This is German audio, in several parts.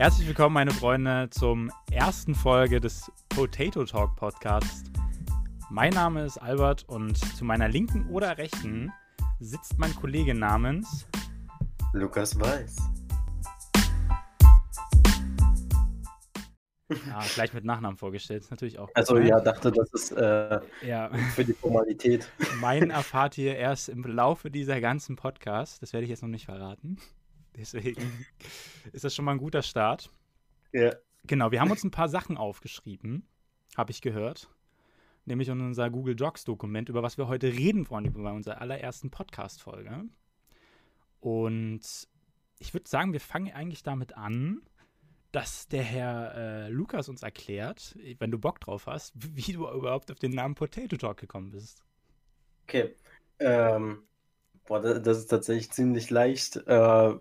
Herzlich willkommen, meine Freunde, zum ersten Folge des Potato Talk Podcasts. Mein Name ist Albert und zu meiner linken oder rechten sitzt mein Kollege namens Lukas Weiß. Ja, gleich mit Nachnamen vorgestellt, ist natürlich auch. Also ne? ja, dachte, das ist äh, ja. für die Formalität. Meinen erfahrt ihr erst im Laufe dieser ganzen Podcast. Das werde ich jetzt noch nicht verraten. Deswegen ist das schon mal ein guter Start. Ja. Genau, wir haben uns ein paar Sachen aufgeschrieben, habe ich gehört. Nämlich in unser Google Docs-Dokument, über was wir heute reden wollen, über unserer allerersten Podcast-Folge. Und ich würde sagen, wir fangen eigentlich damit an, dass der Herr äh, Lukas uns erklärt, wenn du Bock drauf hast, wie du überhaupt auf den Namen Potato Talk gekommen bist. Okay. Ähm, boah, das, das ist tatsächlich ziemlich leicht. Äh,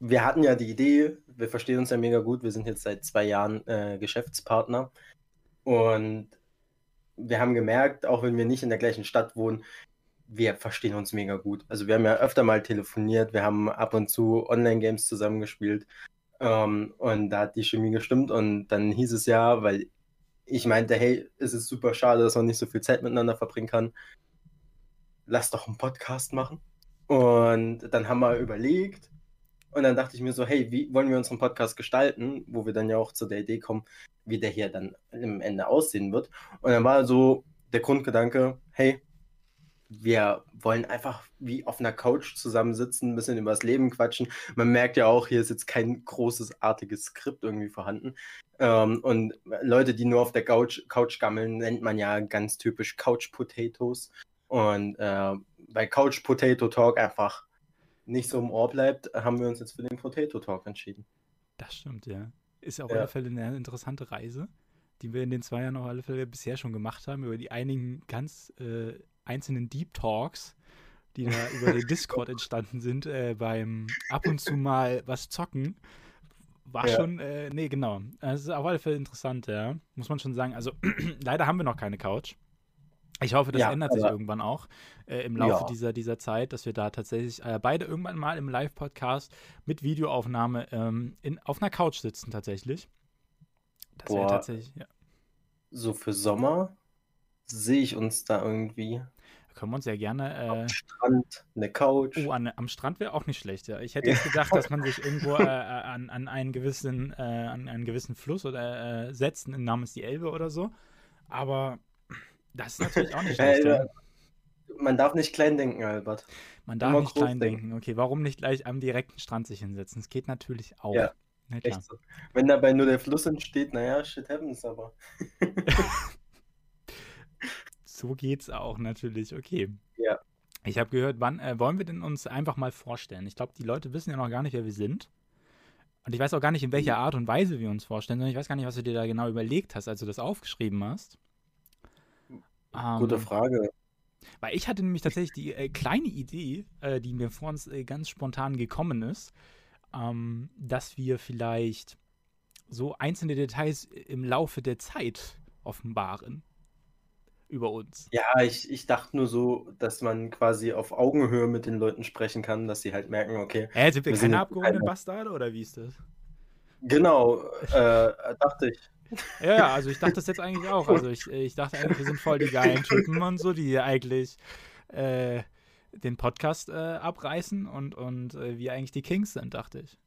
wir hatten ja die Idee, wir verstehen uns ja mega gut, wir sind jetzt seit zwei Jahren äh, Geschäftspartner und wir haben gemerkt, auch wenn wir nicht in der gleichen Stadt wohnen, wir verstehen uns mega gut. Also wir haben ja öfter mal telefoniert, wir haben ab und zu Online-Games zusammengespielt ähm, und da hat die Chemie gestimmt und dann hieß es ja, weil ich meinte, hey, es ist super schade, dass man nicht so viel Zeit miteinander verbringen kann. Lass doch einen Podcast machen. Und dann haben wir überlegt und dann dachte ich mir so, hey, wie wollen wir unseren Podcast gestalten, wo wir dann ja auch zu der Idee kommen, wie der hier dann im Ende aussehen wird. Und dann war so der Grundgedanke, hey, wir wollen einfach wie auf einer Couch zusammensitzen, ein bisschen über das Leben quatschen. Man merkt ja auch, hier ist jetzt kein großes, artiges Skript irgendwie vorhanden. Ähm, und Leute, die nur auf der Couch, Couch gammeln, nennt man ja ganz typisch Couch Potatoes. Und äh, bei Couch Potato Talk einfach nicht so im Ohr bleibt, haben wir uns jetzt für den Potato Talk entschieden. Das stimmt, ja. Ist auf Ja. alle Fälle eine interessante Reise, die wir in den zwei Jahren auf alle Fälle bisher schon gemacht haben, über die einigen ganz äh, einzelnen Deep Talks, die da über den Discord entstanden sind, äh, beim ab und zu mal was zocken. War Ja. schon, äh, nee, genau. Das ist auf alle Fälle interessant, ja. Muss man schon sagen. Also, leider haben wir noch keine Couch. Ich hoffe, das Ja, ändert sich irgendwann auch äh, im Laufe Ja. dieser, dieser Zeit, dass wir da tatsächlich äh, beide irgendwann mal im Live-Podcast mit Videoaufnahme ähm, in, auf einer Couch sitzen tatsächlich. Das wäre tatsächlich, ja. So für Sommer sehe ich uns da irgendwie Können wir uns ja gerne. am Äh, Strand, eine Couch. oh, an, am Strand wäre auch nicht schlecht, ja. Ich hätte jetzt gedacht, dass man sich irgendwo äh, äh, an, an einen gewissen, äh, an einen gewissen Fluss oder setzt, namens die Elbe oder so. Aber das ist natürlich auch nicht schlecht. Äh, ja. Man darf nicht klein denken, Albert. Man darf immer nicht klein denken. denken. Okay, warum nicht gleich am direkten Strand sich hinsetzen? Es geht natürlich auch. Ja, Na klar. So. Wenn dabei nur der Fluss entsteht, naja, shit happens aber. So geht's auch natürlich. Okay. Ja. Ich habe gehört, wann äh, wollen wir denn uns einfach mal vorstellen? Ich glaube, die Leute wissen ja noch gar nicht, wer wir sind. Und ich weiß auch gar nicht, in welcher Art und Weise wir uns vorstellen, sondern ich weiß gar nicht, was du dir da genau überlegt hast, als du das aufgeschrieben hast. Gute Ähm, Frage. Weil ich hatte nämlich tatsächlich die äh, kleine Idee, äh, die mir vor uns äh, ganz spontan gekommen ist, ähm, dass wir vielleicht so einzelne Details im Laufe der Zeit offenbaren über uns. Ja, ich, ich dachte nur so, dass man quasi auf Augenhöhe mit den Leuten sprechen kann, dass sie halt merken, okay, Hä, sind wir, keine abgehobenen Bastarde oder wie ist das? genau, äh, dachte ich. Ja, ja, also ich dachte das jetzt eigentlich auch. Also ich, ich dachte eigentlich, wir sind voll die geilen Typen und so, die eigentlich äh, den Podcast äh, abreißen und, und äh, wir eigentlich die Kings sind, dachte ich.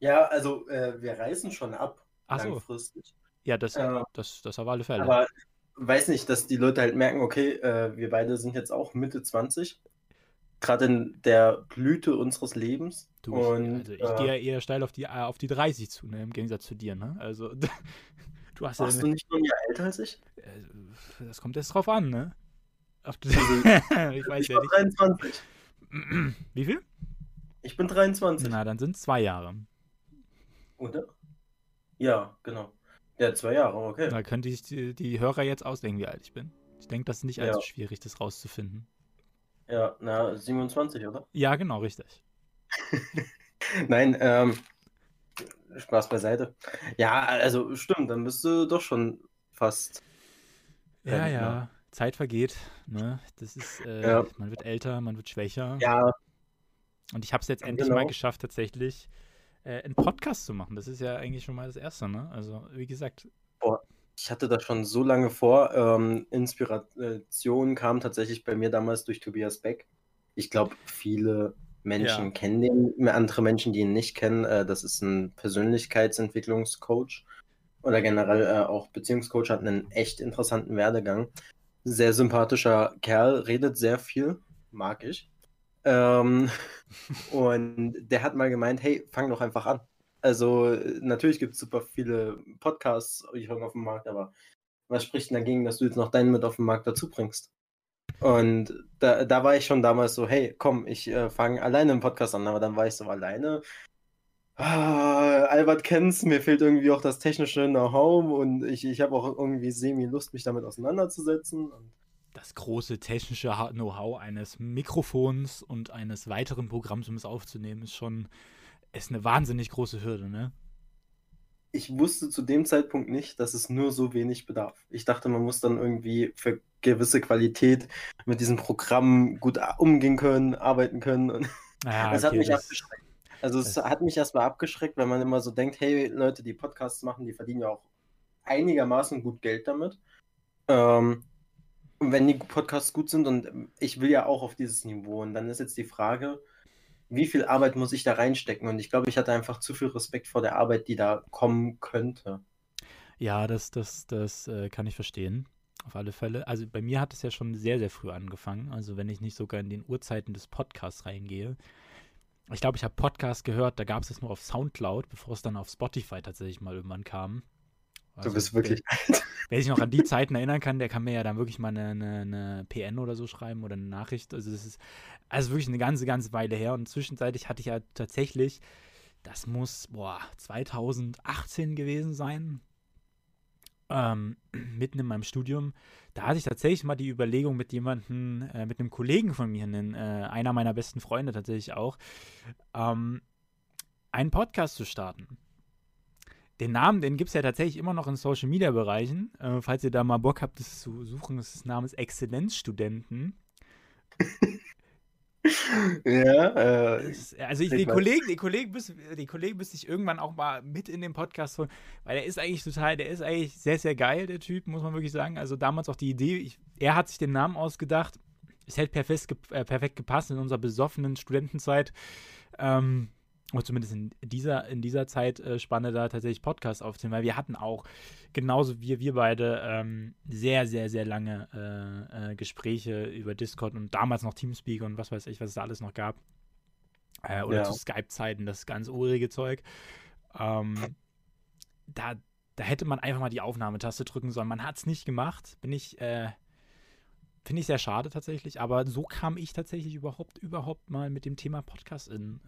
Ja, also äh, wir reisen schon ab, Ach so. langfristig. Ja, das, Äh, das, das auf alle Fälle. Aber weiß nicht, dass die Leute halt merken, okay, äh, wir beide sind jetzt auch Mitte 20, gerade in der Blüte unseres Lebens. Du, und, also ich äh, gehe ja eher steil auf die, äh, auf die 30 zu, ne, im Gegensatz zu dir, ne? Also du hast ja Warst du nicht nur ein Jahr älter als ich? äh, das kommt jetzt drauf an, ne? Auf Also, ich weiß Ich ja nicht. 23. Wie viel? Ich bin 23. Na, dann sind es zwei Jahre. Oder? Ja, genau. Ja, zwei Jahre, okay. Da könnte ich die, die Hörer jetzt ausdenken, wie alt ich bin. Ich denke, das ist nicht Ja. allzu schwierig, das rauszufinden. Ja, na, 27, oder? Ja, genau, richtig. Nein, ähm, Spaß beiseite. Ja, also stimmt, dann bist du doch schon fast. Ja, Ähm, ja, Zeit vergeht. Ne? Das ist, äh, Ja. man wird älter, man wird schwächer. Ja, Und ich habe es jetzt endlich mal Genau. geschafft, tatsächlich äh, einen Podcast zu machen. Das ist ja eigentlich schon mal das Erste, ne? Also, wie gesagt. Ich hatte das schon so lange vor. Ähm, Inspiration kam tatsächlich bei mir damals durch Tobias Beck. Ich glaube, viele Menschen ja. kennen den, andere Menschen, die ihn nicht kennen. Äh, das ist ein Persönlichkeitsentwicklungscoach oder generell äh, auch Beziehungscoach, hat einen echt interessanten Werdegang. Sehr sympathischer Kerl, redet sehr viel, mag ich. Ähm, und der hat mal gemeint, hey, fang doch einfach an. Also natürlich gibt es super viele Podcasts auf dem Markt, aber was spricht denn dagegen, dass du jetzt noch deinen mit auf den Markt dazu bringst? Und da, da war ich schon damals so, hey, komm, ich äh, fange alleine einen Podcast an, aber dann war ich so alleine. Ah, Albert kennt's, mir fehlt irgendwie auch das technische Know-how und ich, ich habe auch irgendwie semi-Lust, mich damit auseinanderzusetzen. das große technische Know-how eines Mikrofons und eines weiteren Programms, um es aufzunehmen, ist schon ist eine wahnsinnig große Hürde, ne? Ich wusste zu dem Zeitpunkt nicht, dass es nur so wenig bedarf. Ich dachte, man muss dann irgendwie für gewisse Qualität mit diesem Programm gut umgehen können, arbeiten können. Und ah, das okay, hat mich das, abgeschreckt. Also es hat mich erstmal abgeschreckt, wenn man immer so denkt, hey, Leute, die Podcasts machen, die verdienen ja auch einigermaßen gut Geld damit. Ähm, wenn die Podcasts gut sind und ich will ja auch auf dieses Niveau. Und dann ist jetzt die Frage, wie viel Arbeit muss ich da reinstecken? Und ich glaube, ich hatte einfach zu viel Respekt vor der Arbeit, die da kommen könnte. Ja, das, das, das äh, kann ich verstehen. Auf alle Fälle. Also bei mir hat es ja schon sehr, sehr früh angefangen. Also wenn ich nicht sogar in den Uhrzeiten des Podcasts reingehe. Ich glaube, ich habe Podcast gehört, da gab es es nur auf Soundcloud, bevor es dann auf Spotify tatsächlich mal irgendwann kam. Also, du bist wirklich alt. Wer sich noch an die Zeiten erinnern kann, der kann mir ja dann wirklich mal eine, eine, eine PN oder so schreiben oder eine Nachricht. Also das ist also wirklich eine ganze, ganze Weile her. Und zwischenzeitlich hatte ich ja tatsächlich, das muss, boah, 2018 gewesen sein, ähm, mitten in meinem Studium, da hatte ich tatsächlich mal die Überlegung mit jemandem, äh, mit einem Kollegen von mir, einen, äh, einer meiner besten Freunde tatsächlich auch, ähm, einen Podcast zu starten. Den Namen, den gibt es ja tatsächlich immer noch in Social Media Bereichen. Äh, falls ihr da mal Bock habt, das zu suchen, das ist Namens Exzellenzstudenten. ja, äh, also ich, die, Kollegen, die, Kollegen müssen, die Kollegen müssen sich irgendwann auch mal mit in den Podcast holen, weil er ist eigentlich total, der ist eigentlich sehr, sehr geil, der Typ, muss man wirklich sagen. Also damals auch die Idee, ich, er hat sich den Namen ausgedacht. Es hätte perfekt, äh, perfekt gepasst in unserer besoffenen Studentenzeit. Ähm, oder zumindest in dieser, in dieser Zeitspanne äh, da tatsächlich Podcasts aufzunehmen, weil wir hatten auch, genauso wie wir beide, ähm, sehr, sehr, sehr lange äh, äh, Gespräche über Discord und damals noch Teamspeak und was weiß ich, was es da alles noch gab. Äh, oder ja. zu Skype-Zeiten, das ganz urige Zeug. Ähm, da, da hätte man einfach mal die Aufnahmetaste drücken sollen. Man hat es nicht gemacht. Bin ich, äh, finde ich sehr schade tatsächlich. Aber so kam ich tatsächlich überhaupt, überhaupt mal mit dem Thema Podcast in,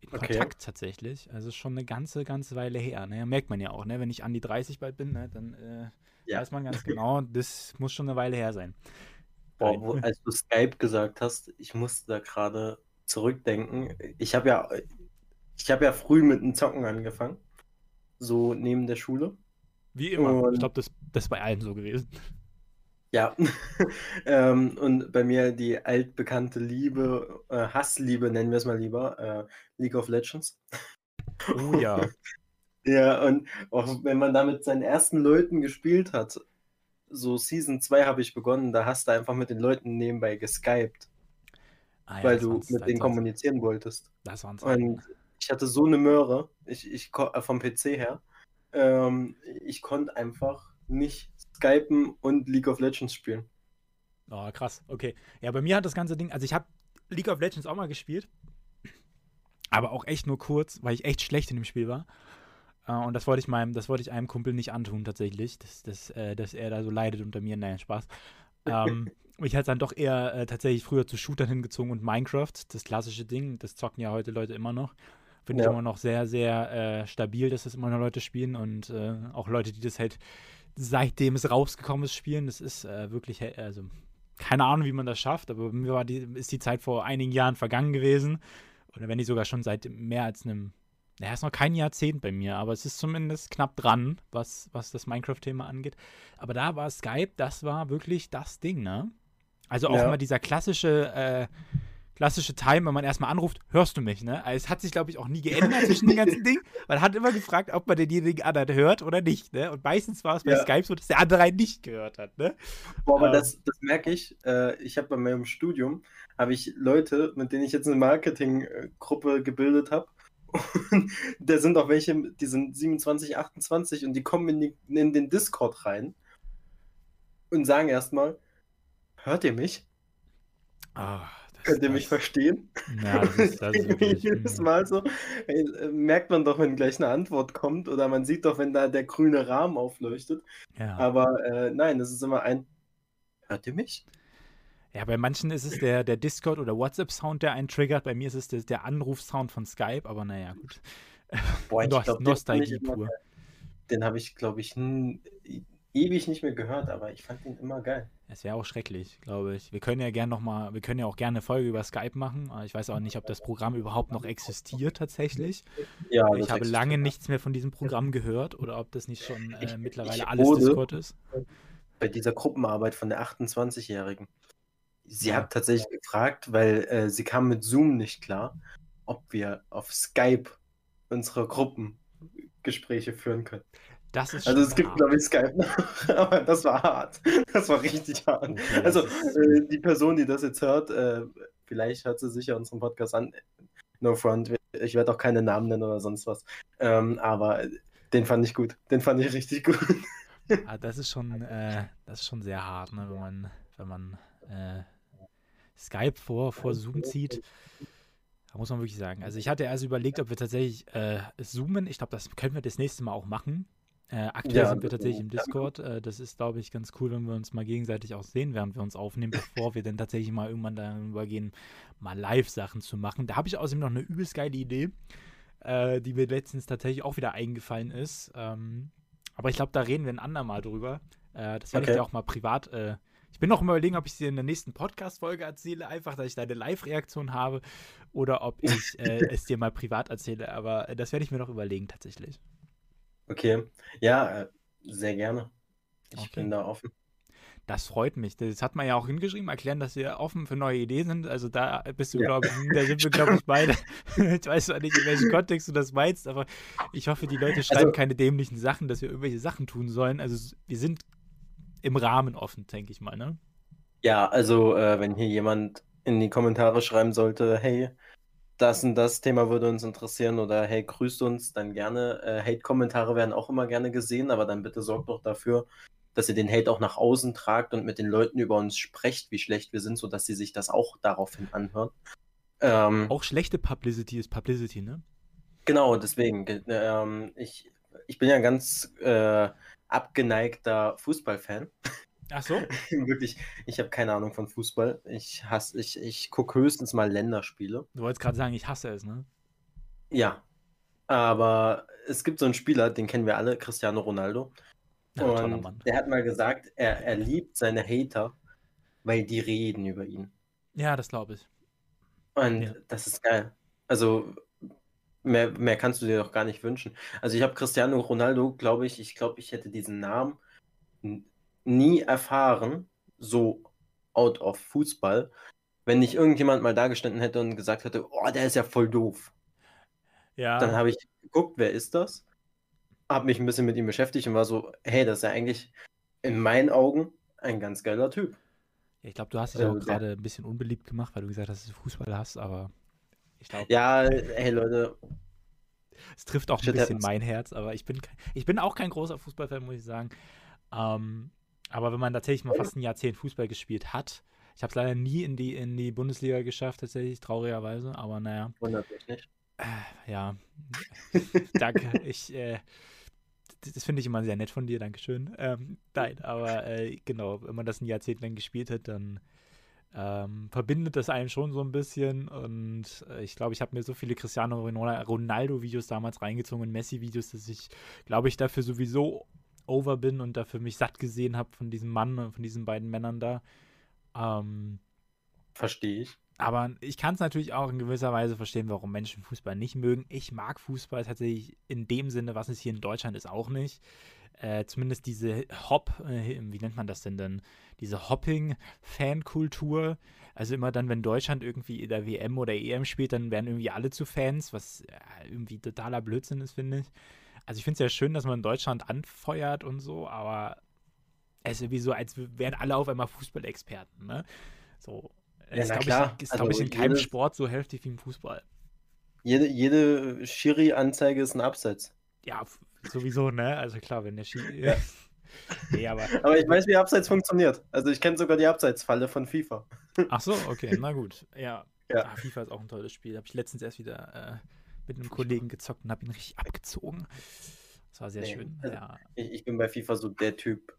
in okay. Kontakt tatsächlich. Also schon eine ganze, ganze Weile her. Ne? Merkt man ja auch, ne? wenn ich an die 30 bald bin, ne? dann äh, ja. weiß man ganz genau, das muss schon eine Weile her sein. Boah, wo, als du Skype gesagt hast, ich musste da gerade zurückdenken. Ich habe ja, ich habe ja früh mit dem Zocken angefangen. So neben der Schule. Wie immer. Und ich glaube, das, das ist bei allen so gewesen. Ja, ähm, und bei mir die altbekannte Liebe, äh, Hassliebe nennen wir es mal lieber, äh, League of Legends. Oh ja. ja, und auch wenn man da mit seinen ersten Leuten gespielt hat, so Season 2 habe ich begonnen, da hast du einfach mit den Leuten nebenbei geskypt, ah, ja, weil du mit denen kommunizieren wolltest. Das war's. Und ich hatte so eine Möhre, ich, ich äh, vom PC her, ähm, ich konnte einfach nicht Skypen und League of Legends spielen. Oh, krass. Okay. Ja, bei mir hat das ganze Ding, also ich habe League of Legends auch mal gespielt, aber auch echt nur kurz, weil ich echt schlecht in dem Spiel war. Uh, und das wollte ich meinem, das wollte ich einem Kumpel nicht antun tatsächlich, dass, dass, äh, dass er da so leidet unter mir. Nein, Spaß. Ähm, ich hatte dann doch eher äh, tatsächlich früher zu Shootern hingezogen und Minecraft, das klassische Ding. Das zocken ja heute Leute immer noch. Finde ja. ich immer noch sehr, sehr äh, stabil, dass das immer noch Leute spielen und äh, auch Leute, die das halt seitdem es rausgekommen ist, spielen. Das ist äh, wirklich, also keine Ahnung, wie man das schafft, aber mir war die, ist die Zeit vor einigen Jahren vergangen gewesen. Oder wenn nicht sogar schon seit mehr als einem, naja, ist noch kein Jahrzehnt bei mir, aber es ist zumindest knapp dran, was, was das Minecraft-Thema angeht. Aber da war Skype, das war wirklich das Ding, ne? Also auch ja. mal dieser klassische, äh, klassische Time, wenn man erstmal anruft, hörst du mich, ne? Also es hat sich, glaube ich, auch nie geändert zwischen den ganzen Dingen. Man hat immer gefragt, ob man denjenigen anderen hört oder nicht, ne? Und meistens war es bei ja. Skype so, dass der andere einen nicht gehört hat, ne? Boah, aber ähm, das, das merke ich. Äh, ich habe bei meinem Studium, habe ich Leute, mit denen ich jetzt eine Marketinggruppe gebildet habe. Und da sind auch welche, die sind 27, 28 und die kommen in, die, in den Discord rein und sagen erstmal, hört ihr mich? Ah, Könnt ihr mich verstehen? Ja, das ist, das ist Jedes Mal so, ey, merkt man doch, wenn gleich eine Antwort kommt oder man sieht doch, wenn da der grüne Rahmen aufleuchtet. Ja. Aber äh, nein, das ist immer ein, hört ihr mich? Ja, bei manchen ist es der, der Discord- oder WhatsApp-Sound, der einen triggert. Bei mir ist es der, der Anruf-Sound von Skype, aber naja, gut. Boah, ich glaub, Nostalgie pur. Den habe ich, glaube ich, ewig nicht mehr gehört, aber ich fand ihn immer geil. Es wäre auch schrecklich, glaube ich. Wir können ja gerne noch mal, wir können ja auch gerne eine Folge über Skype machen. Ich weiß auch nicht, ob das Programm überhaupt noch existiert tatsächlich. Ja, ich habe lange nichts mehr von diesem Programm gehört oder ob das nicht schon äh, mittlerweile ich alles Discord ist. Bei dieser Gruppenarbeit von der 28-Jährigen. Sie ja. hat tatsächlich gefragt, weil äh, sie kam mit Zoom nicht klar, ob wir auf Skype unsere Gruppengespräche führen können. Das ist also es gibt, glaube ich, Skype noch, aber das war hart. Das war richtig hart. Okay, also äh, die Person, die das jetzt hört, äh, vielleicht hört sie sicher unseren Podcast an. No front. Ich werde auch keine Namen nennen oder sonst was. Ähm, aber den fand ich gut. Den fand ich richtig gut. Ah, das ist schon, äh, das ist schon sehr hart, ne, wenn man, wenn man äh, Skype vor, vor Zoom zieht. Da muss man wirklich sagen. Also ich hatte erst überlegt, ob wir tatsächlich äh, zoomen. Ich glaube, das können wir das nächste Mal auch machen. Äh, aktuell ja, sind wir tatsächlich im Discord. Äh, das ist, glaube ich, ganz cool, wenn wir uns mal gegenseitig auch sehen, während wir uns aufnehmen, bevor wir dann tatsächlich mal irgendwann darüber gehen, mal Live-Sachen zu machen. Da habe ich außerdem noch eine übelst geile Idee, äh, die mir letztens tatsächlich auch wieder eingefallen ist. Ähm, aber ich glaube, da reden wir ein andermal drüber. Äh, das werde okay. ich dir auch mal privat. Äh, ich bin noch immer überlegen, ob ich sie in der nächsten Podcast-Folge erzähle, einfach, dass ich da eine Live-Reaktion habe, oder ob ich äh, es dir mal privat erzähle. Aber das werde ich mir noch überlegen, tatsächlich. Okay, ja, äh, sehr gerne. Ich okay. bin da offen. Das freut mich. Das hat man ja auch hingeschrieben, erklären, dass wir offen für neue Ideen sind. Also da bist du, ja. glaube ich, da sind wir, glaube ich, beide. ich weiß zwar nicht, in welchem Kontext du das meinst, aber ich hoffe, die Leute schreiben also, keine dämlichen Sachen, dass wir irgendwelche Sachen tun sollen. Also wir sind im Rahmen offen, denke ich mal, ne? Ja, also äh, wenn hier jemand in die Kommentare schreiben sollte, hey, das und das Thema würde uns interessieren oder hey, grüßt uns, dann gerne. Äh, Hate-Kommentare werden auch immer gerne gesehen, aber dann bitte sorgt doch dafür, dass ihr den Hate auch nach außen tragt und mit den Leuten über uns sprecht, wie schlecht wir sind, sodass sie sich das auch daraufhin anhören. Ähm, auch schlechte Publicity ist Publicity, ne? Genau, deswegen. Ähm, ich, ich bin ja ein ganz äh, abgeneigter Fußballfan. Ach so? Wirklich, ich habe keine Ahnung von Fußball. Ich hasse, ich, ich gucke höchstens mal Länderspiele. Du wolltest gerade sagen, ich hasse es, ne? Ja. Aber es gibt so einen Spieler, den kennen wir alle, Cristiano Ronaldo. Ja, und der hat mal gesagt, er, er liebt seine Hater, weil die reden über ihn. Ja, das glaube ich. Und ja. das ist geil. Also, mehr, mehr kannst du dir doch gar nicht wünschen. Also, ich habe Cristiano Ronaldo, glaube ich, ich glaube, ich hätte diesen Namen nie erfahren, so out of Fußball, wenn nicht irgendjemand mal dagestanden hätte und gesagt hätte, oh, der ist ja voll doof. Ja. Dann habe ich geguckt, wer ist das? Habe mich ein bisschen mit ihm beschäftigt und war so, hey, das ist ja eigentlich in meinen Augen ein ganz geiler Typ. Ja, ich glaube, du hast dich also, auch gerade ein bisschen unbeliebt gemacht, weil du gesagt hast, dass du Fußball hast, aber ich glaube. Ja, hey Leute. Es trifft auch ein bisschen mein Herz, aber ich bin, ich bin auch kein großer Fußballfan, muss ich sagen. Ähm, aber wenn man tatsächlich mal fast ein Jahrzehnt Fußball gespielt hat, ich habe es leider nie in die, in die Bundesliga geschafft, tatsächlich, traurigerweise, aber naja. Wundert mich nicht. Äh, ja, danke. Ich, äh, das finde ich immer sehr nett von dir, Dankeschön. Ähm, nein, aber äh, genau, wenn man das ein Jahrzehnt lang gespielt hat, dann ähm, verbindet das einen schon so ein bisschen. Und äh, ich glaube, ich habe mir so viele Cristiano Ronaldo-Videos damals reingezogen und Messi-Videos, dass ich, glaube ich, dafür sowieso over bin und dafür mich satt gesehen habe von diesem Mann und von diesen beiden Männern da. Ähm, Verstehe ich. Aber ich kann es natürlich auch in gewisser Weise verstehen, warum Menschen Fußball nicht mögen. Ich mag Fußball tatsächlich in dem Sinne, was es hier in Deutschland ist, auch nicht. äh, zumindest diese Hop, äh, wie nennt man das denn dann? Diese Hopping-Fankultur. Also immer dann, wenn Deutschland irgendwie in der WM oder EM spielt, dann werden irgendwie alle zu Fans, was äh, irgendwie totaler Blödsinn ist, finde ich. Also ich finde es ja schön, dass man Deutschland anfeuert und so, aber es ist irgendwie so, als wären alle auf einmal Fußballexperten, ne? So. Ja, ist, glaube ich, ist, Also glaub ich, in keinem jedes- Sport so heftig wie im Fußball. Jede, jede Schiri-Anzeige ist ein Abseits. Ja, sowieso, ne? Also klar, wenn der Ski. Ja. nee, aber. Aber ich weiß, wie Abseits funktioniert. Also ich kenne sogar die Abseitsfalle von FIFA. Ach so, okay, na gut. Ja. Ja. Ah, FIFA ist auch ein tolles Spiel. Habe ich letztens erst wieder äh, mit einem Kollegen gezockt und habe ihn richtig abgezogen. Das war sehr Nee, schön. also- Ja. Ich, ich bin bei FIFA so der Typ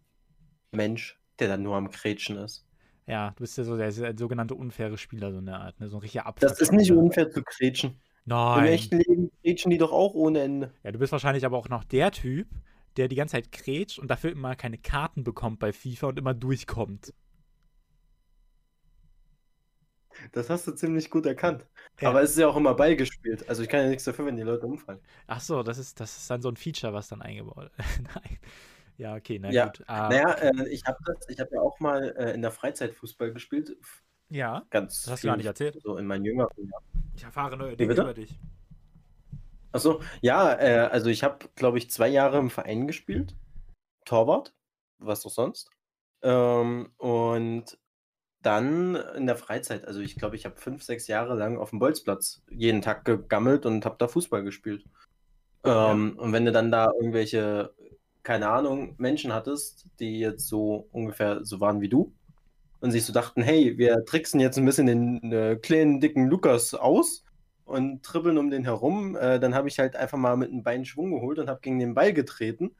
Mensch, der dann nur am Kretschen ist. ja, du bist ja so der, der sogenannte unfaire Spieler, so eine Art, ne? So ein richtiger Das ist nicht unfair zu kretschen. Im Nein. echten Leben kretschen die doch auch ohne Ende. Ja, du bist wahrscheinlich aber auch noch der Typ, der die ganze Zeit krätscht und dafür immer keine Karten bekommt bei FIFA und immer durchkommt. Das hast du ziemlich gut erkannt. Ja. Aber es ist ja auch immer beigespielt. Also ich kann ja nichts dafür, wenn die Leute umfallen. Ach so, das ist, das ist dann so ein Feature, was dann eingebaut Nein. Ja, okay, na Ja, gut. Ah, Naja, okay. äh, ich habe hab ja auch mal äh, in der Freizeit Fußball gespielt. Ja, Ganz das hast du gar nicht erzählt. So in meinen jüngeren Jahren. Ich erfahre neue Dinge über dich. Achso, ja, äh, also ich habe, glaube ich, zwei Jahre im Verein gespielt. Torwart, was auch sonst. Ähm, und dann in der Freizeit, also ich glaube, ich habe fünf, sechs Jahre lang auf dem Bolzplatz jeden Tag gegammelt und habe da Fußball gespielt. Ähm, Und wenn du dann da irgendwelche, keine Ahnung, Menschen hattest, die jetzt so ungefähr so waren wie du und sich so dachten, hey, wir tricksen jetzt ein bisschen den äh, kleinen, dicken Lukas aus und tribbeln um den herum, äh, dann habe ich halt einfach mal mit einem Bein Schwung geholt und habe gegen den Ball getreten.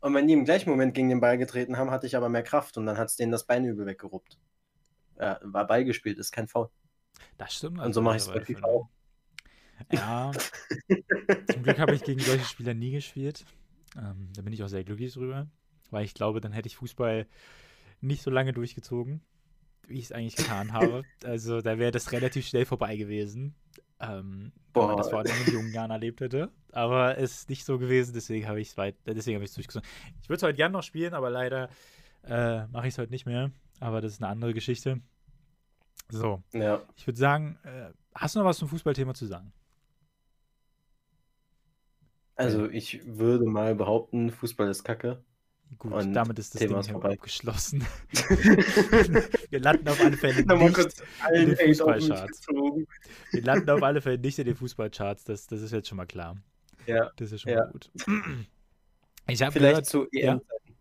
Und wenn die im gleichen Moment gegen den Ball getreten haben, hatte ich aber mehr Kraft und dann hat es denen das Bein übel weggeruppt. Ja, war Ball gespielt, ist kein Foul. Das stimmt. Und so mache ich es bei mittlerweile FIFA auch. Ja, zum Glück habe ich gegen solche Spieler nie gespielt. Ähm, da bin ich auch sehr glücklich drüber, weil ich glaube, dann hätte ich Fußball nicht so lange durchgezogen, wie ich es eigentlich getan habe. Also da wäre das relativ schnell vorbei gewesen. Ähm, wenn man das vor allem in jungen Jahren erlebt hätte. Aber es ist nicht so gewesen, deswegen habe ich es weit, deswegen habe ich es durchgezogen. Ich würde es heute gerne noch spielen, aber leider äh, mache ich es heute nicht mehr. Aber das ist eine andere Geschichte. So, Ja. ich würde sagen, äh, hast du noch was zum Fußballthema zu sagen? Also ich würde mal behaupten, Fußball ist Kacke. Gut, Und damit ist das Thema Ding vorbei. abgeschlossen. Wir landen auf alle Fälle nicht, in den Fußballcharts. wir landen auf alle Fälle nicht in den Fußballcharts, das, das ist jetzt schon mal klar. Ja, Das ist schon Ja. mal gut. Ich habe vielleicht gehört, zu ja. EM-Zeiten.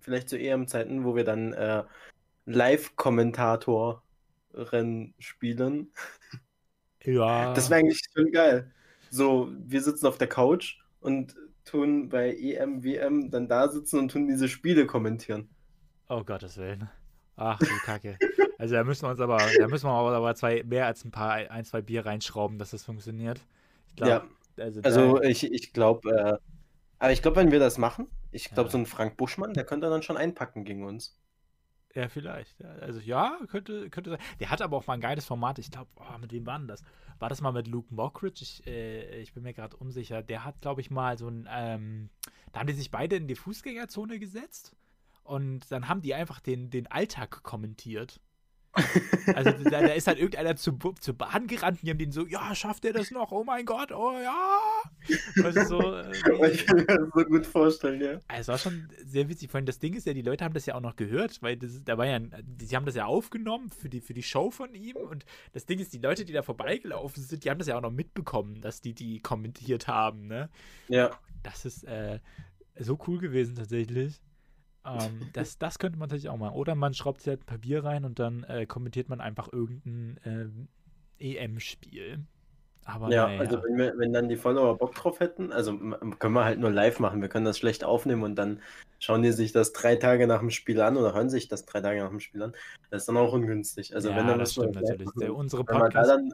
Vielleicht zu EM-Zeiten, wo wir dann äh, Live-Kommentatoren spielen. ja, Das wäre eigentlich schon geil. So, wir sitzen auf der Couch und tun bei EM, WM dann da sitzen und tun diese Spiele kommentieren. oh Gottes Willen. Ach du Kacke. Also da müssen wir uns aber, da müssen wir aber zwei, mehr als ein paar, ein, zwei Bier reinschrauben, dass das funktioniert. Ich glaube, Ja, also, also ich, ich glaube, äh, aber ich glaube, wenn wir das machen, ich glaube, Ja. so ein Frank Buschmann, der könnte dann schon einpacken gegen uns. Ja, vielleicht. Also ja, könnte, könnte sein. Der hat aber auch mal ein geiles Format. Ich glaube, oh, mit wem war denn das? War das mal mit Luke Mockridge? Ich, äh, ich bin mir gerade unsicher. Der hat, glaube ich, mal so ein, ähm, da haben die sich beide in die Fußgängerzone gesetzt und dann haben die einfach den, den Alltag kommentiert. Also da, da ist halt irgendeiner zu, zur Bahn gerannt und die haben den so, ja, schafft er das noch? Oh mein Gott, oh ja. Also so, äh, ich kann mir das so gut vorstellen, ja. also es war schon sehr witzig. Vor allem das Ding ist ja, die Leute haben das ja auch noch gehört, weil das, da war ja, sie haben das ja aufgenommen für die, für die Show von ihm und das Ding ist, die Leute, die da vorbeigelaufen sind, die haben das ja auch noch mitbekommen, dass die die kommentiert haben, ne? Ja, Das ist äh, so cool gewesen tatsächlich. Ähm, das, das könnte man natürlich auch machen. Oder man schraubt sich halt ein paar Bier rein und dann äh, kommentiert man einfach irgendein ähm, EM-Spiel. Aber ja, naja. also wenn, wir, wenn dann die Follower Bock drauf hätten, also können wir halt nur live machen, wir können das schlecht aufnehmen und dann schauen die sich das drei Tage nach dem Spiel an oder hören sich das drei Tage nach dem Spiel an. Das ist dann auch ungünstig. Also ja, wenn dann das stimmt natürlich. Der, unsere Podcast. dann,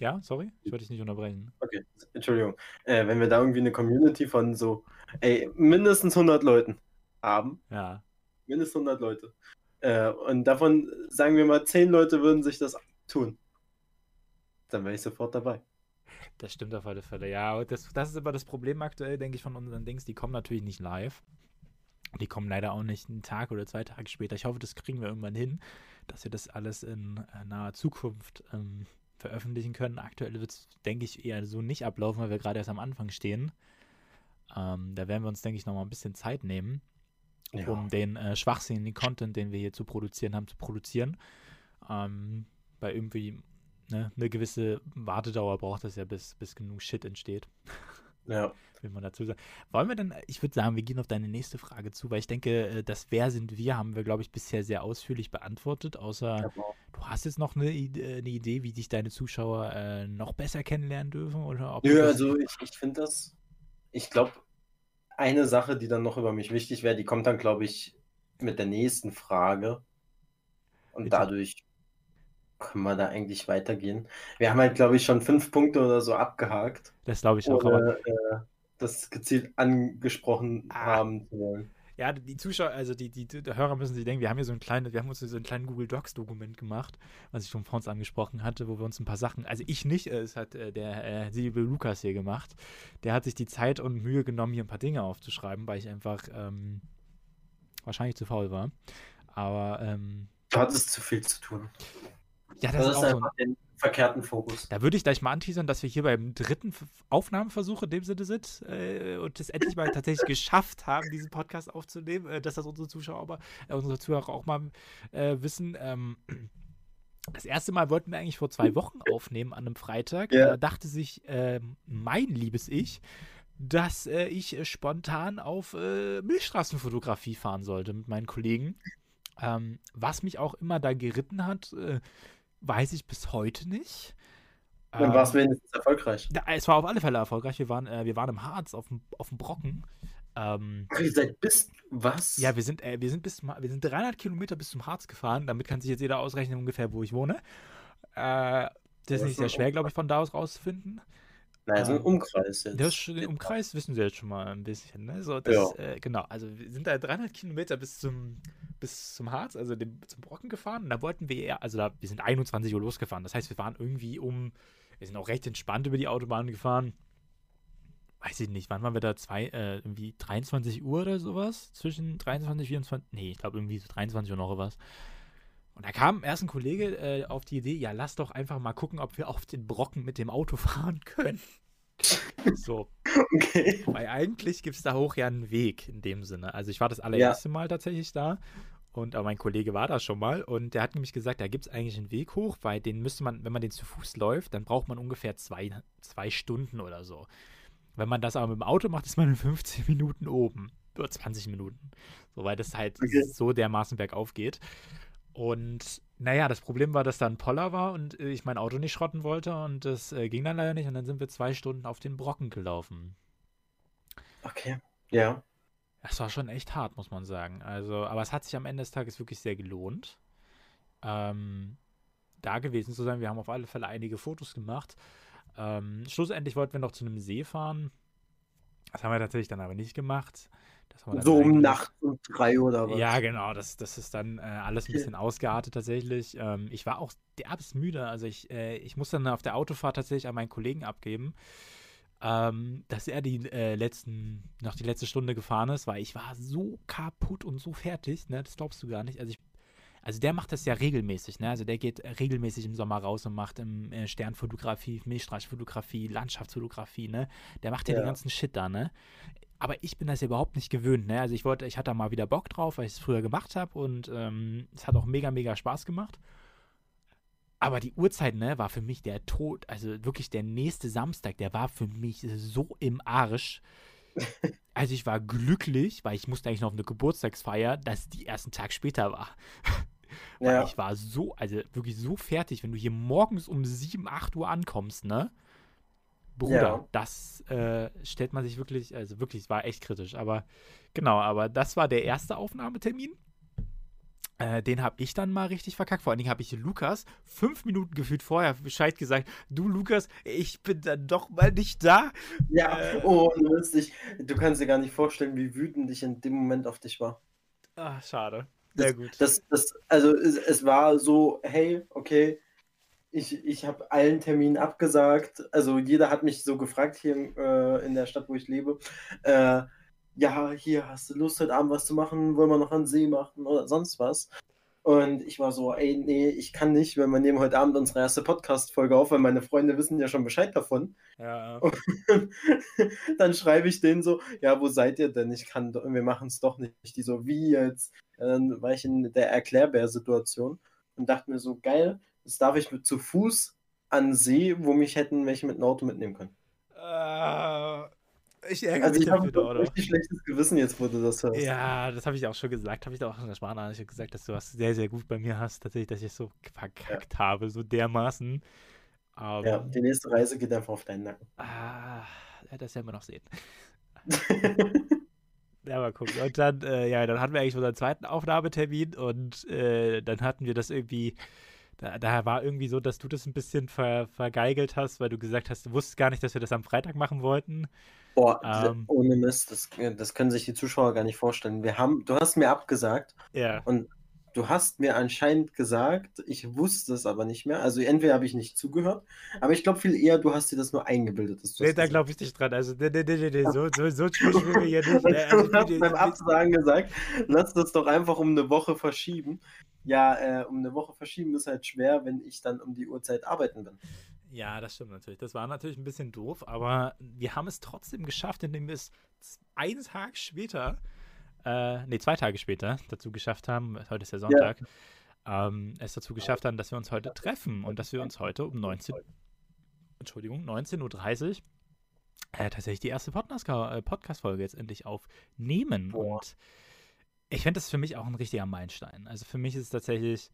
Ja, sorry, ich wollte dich nicht unterbrechen. okay, Entschuldigung, äh, wenn wir da irgendwie eine Community von so, ey, mindestens 100 Leuten haben, Ja. mindestens 100 Leute, äh, und davon, sagen wir mal, 10 Leute würden sich das tun, dann wäre ich sofort dabei. Das stimmt auf alle Fälle, ja. Das, das ist aber das Problem aktuell, denke ich, von unseren Dings. Die kommen natürlich nicht live. Die kommen leider auch nicht einen Tag oder zwei Tage später. Ich hoffe, das kriegen wir irgendwann hin, dass wir das alles in äh, naher Zukunft ähm, veröffentlichen können. Aktuell wird es, denke ich, eher so nicht ablaufen, weil wir gerade erst am Anfang stehen. Ähm, da werden wir uns, denke ich, nochmal ein bisschen Zeit nehmen, ja. um den äh, schwachsinnigen Content, den wir hier zu produzieren haben, zu produzieren. Ähm, weil irgendwie ne, eine gewisse Wartedauer braucht das ja, bis, bis genug Shit entsteht. Ja. Will man dazu sagen. Wollen wir denn, ich würde sagen, wir gehen auf deine nächste Frage zu, weil ich denke, äh, das Wer sind wir, haben wir, glaube ich, bisher sehr ausführlich beantwortet, außer genau. du hast jetzt noch eine, eine, Idee, wie dich deine Zuschauer äh, noch besser kennenlernen dürfen? Oder Nö, also ich, ich finde das, ich glaube, eine Sache, die dann noch über mich wichtig wäre, die kommt dann, glaube ich, mit der nächsten Frage. Und Bitte. dadurch können wir da eigentlich weitergehen. Wir haben halt, glaube ich, schon fünf Punkte oder so abgehakt. Das glaube ich auch. Ohne, äh, das gezielt angesprochen ah. haben zu wollen. Ja, die Zuschauer, also die, die, die, Hörer müssen sich denken, wir haben hier so ein kleines, wir haben uns so ein kleines Google Docs Dokument gemacht, was ich schon vor uns angesprochen hatte, wo wir uns ein paar Sachen, also ich nicht, äh, es hat äh, der äh, liebe Lukas hier gemacht. Der hat sich die Zeit und Mühe genommen, hier ein paar Dinge aufzuschreiben, weil ich einfach ähm, wahrscheinlich zu faul war. Aber ähm, du hattest zu viel zu tun. Ja, das, das ist, ist auch so ein, verkehrten Fokus. Da würde ich gleich mal anteasern, dass wir hier beim dritten Aufnahmeversuch in dem Sinne sind äh, und es endlich mal tatsächlich geschafft haben, diesen Podcast aufzunehmen, äh, dass das unsere Zuschauer, aber äh, unsere Zuhörer auch mal äh, wissen. Ähm, das erste Mal wollten wir eigentlich vor zwei Wochen aufnehmen an einem Freitag. Ja. Da dachte sich ähm, mein liebes Ich, dass äh, ich spontan auf äh, Milchstraßenfotografie fahren sollte mit meinen Kollegen. Ähm, was mich auch immer da geritten hat, äh, weiß ich bis heute nicht. Dann war es ähm, wenigstens erfolgreich. Ja, es war auf alle Fälle erfolgreich. Wir waren, äh, wir waren im Harz auf dem, auf dem Brocken. Ähm, Ihr seid bis was? Ja, wir sind, äh, wir sind bis zum, wir sind 300 Kilometer bis zum Harz gefahren. Damit kann sich jetzt jeder ausrechnen ungefähr, wo ich wohne. Äh, das ist nicht sehr schwer, glaube ich, von da aus rauszufinden. Naja, so ein ähm, Umkreis jetzt. Das, den Umkreis wissen Sie jetzt schon mal ein bisschen. Ne? So, das, ja. äh, genau, also wir sind da 300 Kilometer bis zum, bis zum Harz, also dem, zum Brocken gefahren. Und da wollten wir eher, also da, wir sind 21 Uhr losgefahren. Das heißt, wir waren irgendwie um, wir sind auch recht entspannt über die Autobahn gefahren. Weiß ich nicht, wann waren wir da? Zwei, äh, irgendwie 23 Uhr oder sowas? Zwischen 23 und 24? Nee, ich glaube irgendwie so 23 Uhr noch was. Und da kam erst ein Kollege äh, auf die Idee, ja, lass doch einfach mal gucken, ob wir auf den Brocken mit dem Auto fahren können. so. Okay. Weil eigentlich gibt es da hoch ja einen Weg in dem Sinne. Also ich war das allererste ja. Mal tatsächlich da. Und aber mein Kollege war da schon mal und der hat nämlich gesagt, da gibt es eigentlich einen Weg hoch, weil den müsste man, wenn man den zu Fuß läuft, dann braucht man ungefähr zwei, zwei Stunden oder so. Wenn man das aber mit dem Auto macht, ist man in 15 Minuten oben. Oder 20 Minuten. So, weil das halt okay. so dermaßen bergauf geht. Und naja, das Problem war, dass da ein Poller war und äh, ich mein Auto nicht schrotten wollte und das äh, ging dann leider nicht und dann sind wir zwei Stunden auf den Brocken gelaufen. Okay, ja. Das war schon echt hart, muss man sagen. Also, aber es hat sich am Ende des Tages wirklich sehr gelohnt, ähm, da gewesen zu sein. Wir haben auf alle Fälle einige Fotos gemacht. Ähm, schlussendlich wollten wir noch zu einem See fahren. Das haben wir tatsächlich dann aber nicht gemacht so um Nacht um drei oder was? Ja, genau. Das, das ist dann äh, alles ein bisschen ausgeartet tatsächlich. Ähm, ich war auch derbst müde. Also ich, äh, ich muss dann auf der Autofahrt tatsächlich an meinen Kollegen abgeben, ähm, dass er die äh, letzten, noch die letzte Stunde gefahren ist, weil ich war so kaputt und so fertig. Ne? Das glaubst du gar nicht. Also ich also der macht das ja regelmäßig, ne? Also der geht regelmäßig im Sommer raus und macht im äh, Sternfotografie, Milchstraßfotografie, Landschaftsfotografie, ne? Der macht ja, ja den ganzen Shit da, ne? Aber ich bin das ja überhaupt nicht gewöhnt. Ne? Also ich wollte, ich hatte da mal wieder Bock drauf, weil ich es früher gemacht habe und ähm, es hat auch mega, mega Spaß gemacht. Aber die Uhrzeit, ne, war für mich der Tod, also wirklich der nächste Samstag, der war für mich so im Arsch. Also ich war glücklich, weil ich musste eigentlich noch auf eine Geburtstagsfeier, dass die ersten Tag später war. weil ja. ich war so, also wirklich so fertig, wenn du hier morgens um 7, 8 Uhr ankommst, ne? Bruder, ja. das äh, stellt man sich wirklich, also wirklich, es war echt kritisch. Aber genau, aber das war der erste Aufnahmetermin. Äh, den habe ich dann mal richtig verkackt. Vor allen Dingen habe ich Lukas fünf Minuten gefühlt vorher Bescheid gesagt. Du, Lukas, ich bin dann doch mal nicht da. Ja, äh, oh, lustig. Du kannst dir gar nicht vorstellen, wie wütend ich in dem Moment auf dich war. Ach, schade. Sehr das, gut. Das, das, also es, es war so, hey, okay, ich, ich habe allen Terminen abgesagt. Also jeder hat mich so gefragt hier äh, in der Stadt, wo ich lebe. Äh, ja, hier hast du Lust, heute Abend was zu machen? Wollen wir noch an See machen oder sonst was? Und ich war so, ey, nee, ich kann nicht, weil wir nehmen heute Abend unsere erste Podcast-Folge auf, weil meine Freunde wissen ja schon Bescheid davon. Ja. Und dann schreibe ich denen so, ja, wo seid ihr denn? Ich kann, wir machen es doch nicht. Die so, wie jetzt? Dann war ich in der Erklärbär-Situation und dachte mir so, geil, das darf ich zu Fuß an See, wo mich hätten welche mit einem Auto mitnehmen können. Äh, ich ärgere Also mich ich habe ein oder? richtig schlechtes Gewissen jetzt, wo du das hörst. Ja, das habe ich auch schon gesagt. Habe ich auch in der Sprachnachricht gesagt, dass du was sehr, sehr gut bei mir hast. Tatsächlich, dass ich es so verkackt habe, so dermaßen. Aber, Ja, die nächste Reise geht einfach auf deinen Nacken. ah, ja, das werden wir noch sehen. Ja, mal gucken. Und dann, äh, ja, dann hatten wir eigentlich unseren zweiten Aufnahmetermin und äh, dann hatten wir das irgendwie. Da, war irgendwie so, dass du das ein bisschen ver, vergeigelt hast, weil du gesagt hast, du wusstest gar nicht, dass wir das am Freitag machen wollten. Boah, Ähm. ohne Mist, das, das können sich die Zuschauer gar nicht vorstellen. Wir haben, du hast mir abgesagt Ja. und du hast mir anscheinend gesagt, ich wusste es aber nicht mehr. Also entweder habe ich nicht zugehört, aber ich glaube viel eher, du hast dir das nur eingebildet. Dass du Nee, da glaube ich nicht dran. Also, nee, nee, nee, nee, so, so, so spielen wir hier nicht. Und Ne? Also, du hast beim Absagen gesagt, lass das doch einfach um eine Woche verschieben. Ja, äh, um eine Woche verschieben ist halt schwer, wenn ich dann um die Uhrzeit arbeiten bin. Ja, das stimmt natürlich. Das war natürlich ein bisschen doof, aber wir haben es trotzdem geschafft, indem wir es einen Tag später, äh, nee, zwei Tage später dazu geschafft haben, heute ist ja Sonntag, ähm, es dazu geschafft haben, dass wir uns heute treffen und dass wir uns heute um 19, Entschuldigung, 19.30 Uhr äh, tatsächlich die erste äh, Podcast-Folge jetzt endlich aufnehmen. Boah. Und ich finde das für mich auch ein richtiger Meilenstein. Also für mich ist es tatsächlich,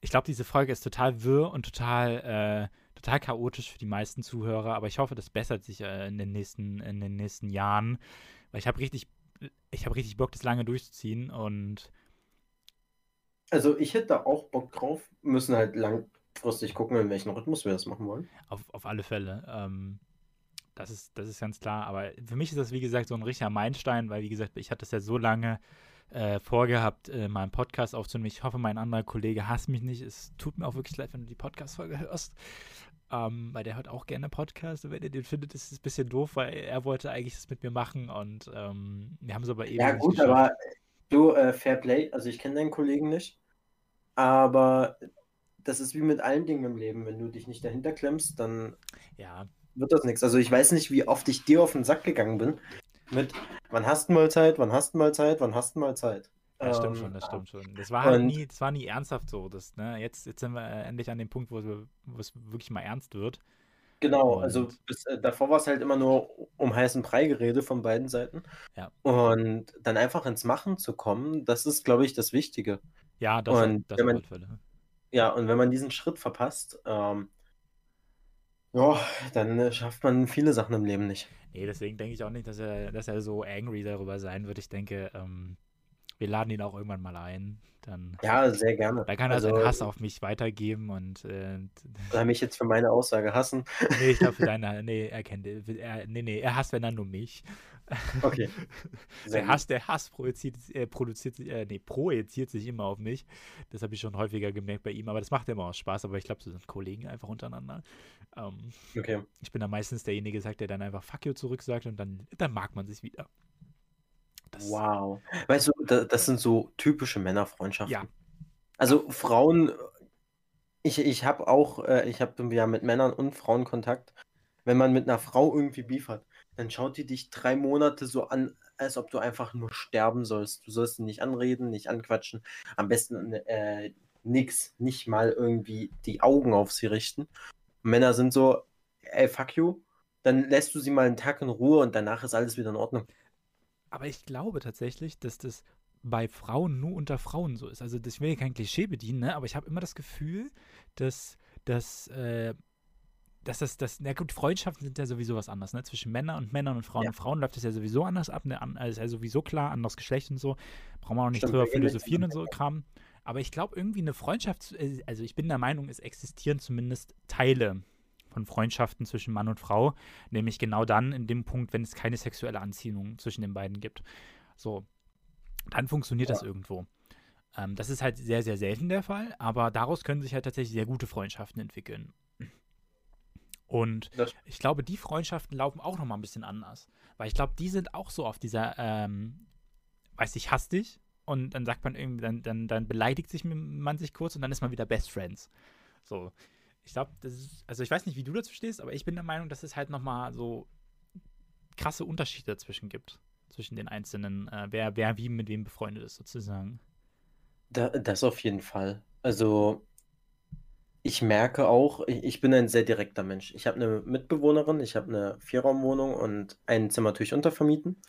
ich glaube, diese Folge ist total wirr und total, äh, total chaotisch für die meisten Zuhörer, aber ich hoffe, das bessert sich äh, in den nächsten, in den nächsten Jahren, weil ich habe richtig, ich habe richtig Bock, das lange durchzuziehen und Also ich hätte da auch Bock drauf, müssen halt langfristig gucken, in welchem Rhythmus wir das machen wollen. auf, auf alle Fälle. Ähm, das ist, das ist ganz klar. Aber für mich ist das, wie gesagt, so ein richtiger Meilenstein, weil, wie gesagt, ich hatte das ja so lange äh, vorgehabt, äh, mal einen Podcast aufzunehmen. Ich hoffe, mein anderer Kollege hasst mich nicht. Es tut mir auch wirklich leid, wenn du die Podcast-Folge hörst. Ähm, weil der hört auch gerne Podcast. Und wenn ihr den findet, ist es ein bisschen doof, weil er wollte eigentlich das mit mir machen und ähm, wir haben es aber eben Ja gut, geschafft. aber du, äh, Fair Play, also ich kenne deinen Kollegen nicht, aber das ist wie mit allen Dingen im Leben. Wenn du dich nicht dahinter klemmst, dann Ja, wird das nichts. Also ich weiß nicht, wie oft ich dir auf den Sack gegangen bin mit, wann hast du mal Zeit, wann hast du mal Zeit, wann hast du mal Zeit. Das stimmt Ähm, schon, das stimmt schon. Das war halt nie, das war nie ernsthaft so. Das, ne? jetzt, jetzt sind wir äh, endlich an dem Punkt, wo, es wirklich mal ernst wird. Genau, Und- also bis, äh, davor war es halt immer nur um heißen Brei gerede von beiden Seiten. Ja. Und dann einfach ins Machen zu kommen, das ist, glaube ich, das Wichtige. Ja, das, Und das man-. Ja, und wenn man diesen Schritt verpasst, ähm, ja, dann äh, schafft man viele Sachen im Leben nicht. Nee, deswegen denke ich auch nicht, dass er, dass er so angry darüber sein wird. Ich denke, ähm, wir laden ihn auch irgendwann mal ein. Dann, Ja, sehr gerne. dann kann er Also, seinen Hass auf mich weitergeben und äh, Soll er mich jetzt für meine Aussage hassen? nee, ich glaube für deine, nee, er kennt, er, nee, nee, er hasst wenn dann nur mich. Okay. Der. Hass, der Hass projiziert, äh, produziert, sich- äh, nee, projiziert sich immer auf mich. Das habe ich schon häufiger gemerkt bei ihm, aber das macht immer auch Spaß. Aber ich glaube, so sind Kollegen einfach untereinander. Ähm, Okay. ich bin da meistens derjenige, sagt, der dann einfach Fuck you zurücksagt und dann, dann mag man sich wieder. Das, Wow. Weißt du, da, das sind so typische Männerfreundschaften. Ja. Also Frauen, ich, ich habe auch, äh, ich habe ja mit Männern und Frauen Kontakt. Wenn man mit einer Frau irgendwie Beef hat, dann schaut die dich drei Monate so an, als ob du einfach nur sterben sollst. Du sollst sie nicht anreden, nicht anquatschen. Am besten äh, nix, nicht mal irgendwie die Augen auf sie richten. Männer sind so, ey, fuck you. Dann lässt du sie mal einen Tag in Ruhe und danach ist alles wieder in Ordnung. Aber ich glaube tatsächlich, dass das bei Frauen nur unter Frauen so ist. Also das ich will hier kein Klischee bedienen, ne? aber ich habe immer das Gefühl, dass, dass, äh, dass das, das, na gut, Freundschaften sind ja sowieso was anderes, ne? Zwischen Männern und Männern und Frauen. Ja. Und Frauen läuft das ja sowieso anders ab, ne? An, ist ja sowieso klar, anderes Geschlecht und so. Brauchen wir auch nicht Stimmt, drüber philosophieren und so. Kram. Aber ich glaube, irgendwie eine Freundschaft, äh, also ich bin der Meinung, es existieren zumindest Teile von Freundschaften zwischen Mann und Frau, nämlich genau dann in dem Punkt, wenn es keine sexuelle Anziehung zwischen den beiden gibt. So, dann funktioniert das irgendwo. Ähm, das ist halt sehr, sehr selten der Fall, aber daraus können sich halt tatsächlich sehr gute Freundschaften entwickeln. Und ich glaube, die Freundschaften laufen auch nochmal ein bisschen anders. Weil ich glaube, die sind auch so auf dieser, ähm, weiß ich, hasse dich. Und dann sagt man irgendwie, dann, dann, dann beleidigt sich man sich kurz und dann ist man wieder Best Friends. So. Ich glaube, das ist, also ich weiß nicht, wie du dazu stehst, aber ich bin der Meinung, dass es halt nochmal so krasse Unterschiede dazwischen gibt. Zwischen den einzelnen, äh, wer, wer wie mit wem befreundet ist, sozusagen. Da, das auf jeden Fall. Also, ich merke auch, ich, bin ein sehr direkter Mensch. Ich habe eine Mitbewohnerin, ich habe eine Vierraumwohnung und ein Zimmer natürlich untervermieten.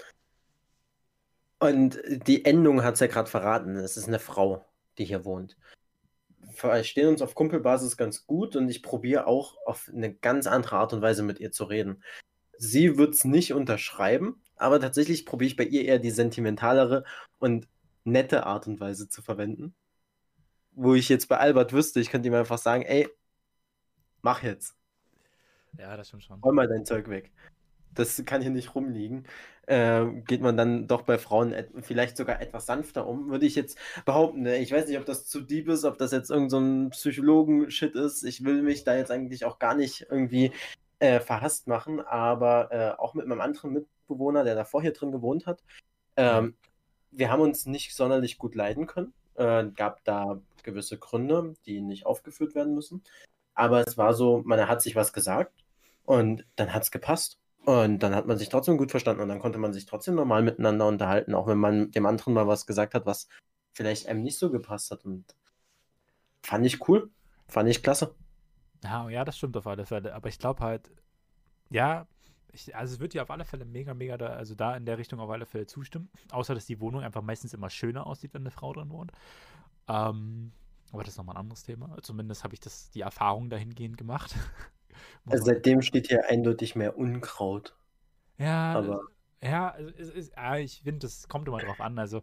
Und die Endung hat es ja gerade verraten. Es ist eine Frau, die hier wohnt. Wir verstehen uns auf Kumpelbasis ganz gut und ich probiere auch auf eine ganz andere Art und Weise mit ihr zu reden. Sie wird es nicht unterschreiben, aber tatsächlich probiere ich bei ihr eher die sentimentalere und nette Art und Weise zu verwenden. Wo ich jetzt bei Albert wüsste, ich könnte ihm einfach sagen, ey, mach jetzt, Ja, das stimmt schon. räum mal dein Zeug weg. Das kann hier nicht rumliegen. Äh, geht man dann doch bei Frauen vielleicht sogar etwas sanfter um, würde ich jetzt behaupten. Ne? Ich weiß nicht, ob das zu deep ist, ob das jetzt irgend so ein Psychologen-Shit ist. Ich will mich da jetzt eigentlich auch gar nicht irgendwie äh, verhasst machen, aber äh, auch mit meinem anderen Mitbewohner, der davor hier drin gewohnt hat, ähm, wir haben uns nicht sonderlich gut leiden können. Äh, gab da gewisse Gründe, die nicht aufgeführt werden müssen. Aber es war so, man hat sich was gesagt und dann hat es gepasst. Und dann hat man sich trotzdem gut verstanden und dann konnte man sich trotzdem normal miteinander unterhalten, auch wenn man dem anderen mal was gesagt hat, was vielleicht einem nicht so gepasst hat. Und fand ich cool. Fand ich klasse. Ja, ja, das stimmt auf alle Fälle. Aber ich glaube halt, ja, ich, also es wird dir auf alle Fälle mega, mega da, also da in der Richtung auf alle Fälle zustimmen. Außer, dass die Wohnung einfach meistens immer schöner aussieht, wenn eine Frau drin wohnt. Ähm, aber das ist nochmal ein anderes Thema. Zumindest habe ich das, die Erfahrung dahingehend gemacht. Also seitdem steht hier eindeutig mehr Unkraut. Ja, Aber ja, es ist, ja, ich finde, das kommt immer drauf an. Also,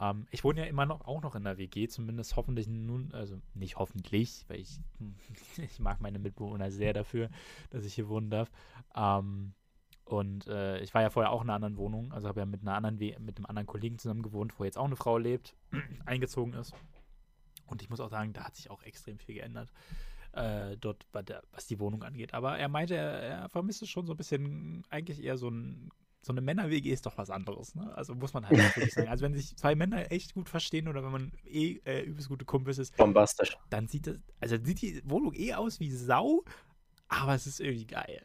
ähm, ich wohne ja immer noch auch noch in der WG, zumindest hoffentlich nun, also nicht hoffentlich, weil ich, ich mag meine Mitbewohner sehr dafür, dass ich hier wohnen darf. Ähm, und äh, ich war ja vorher auch in einer anderen Wohnung, also habe ja mit einer anderen W mit einem anderen Kollegen zusammen gewohnt, wo jetzt auch eine Frau lebt, eingezogen ist. Und ich muss auch sagen, da hat sich auch extrem viel geändert. Äh, dort, der, was die Wohnung angeht. Aber er meinte, er, er vermisst es schon so ein bisschen, eigentlich eher so ein so eine Männer-WG ist doch was anderes, ne? Also muss man halt wirklich sagen. Also wenn sich zwei Männer echt gut verstehen oder wenn man eh äh, übelst gute Kumpels ist, bombastisch. dann sieht das, also sieht die Wohnung eh aus wie Sau, aber es ist irgendwie geil.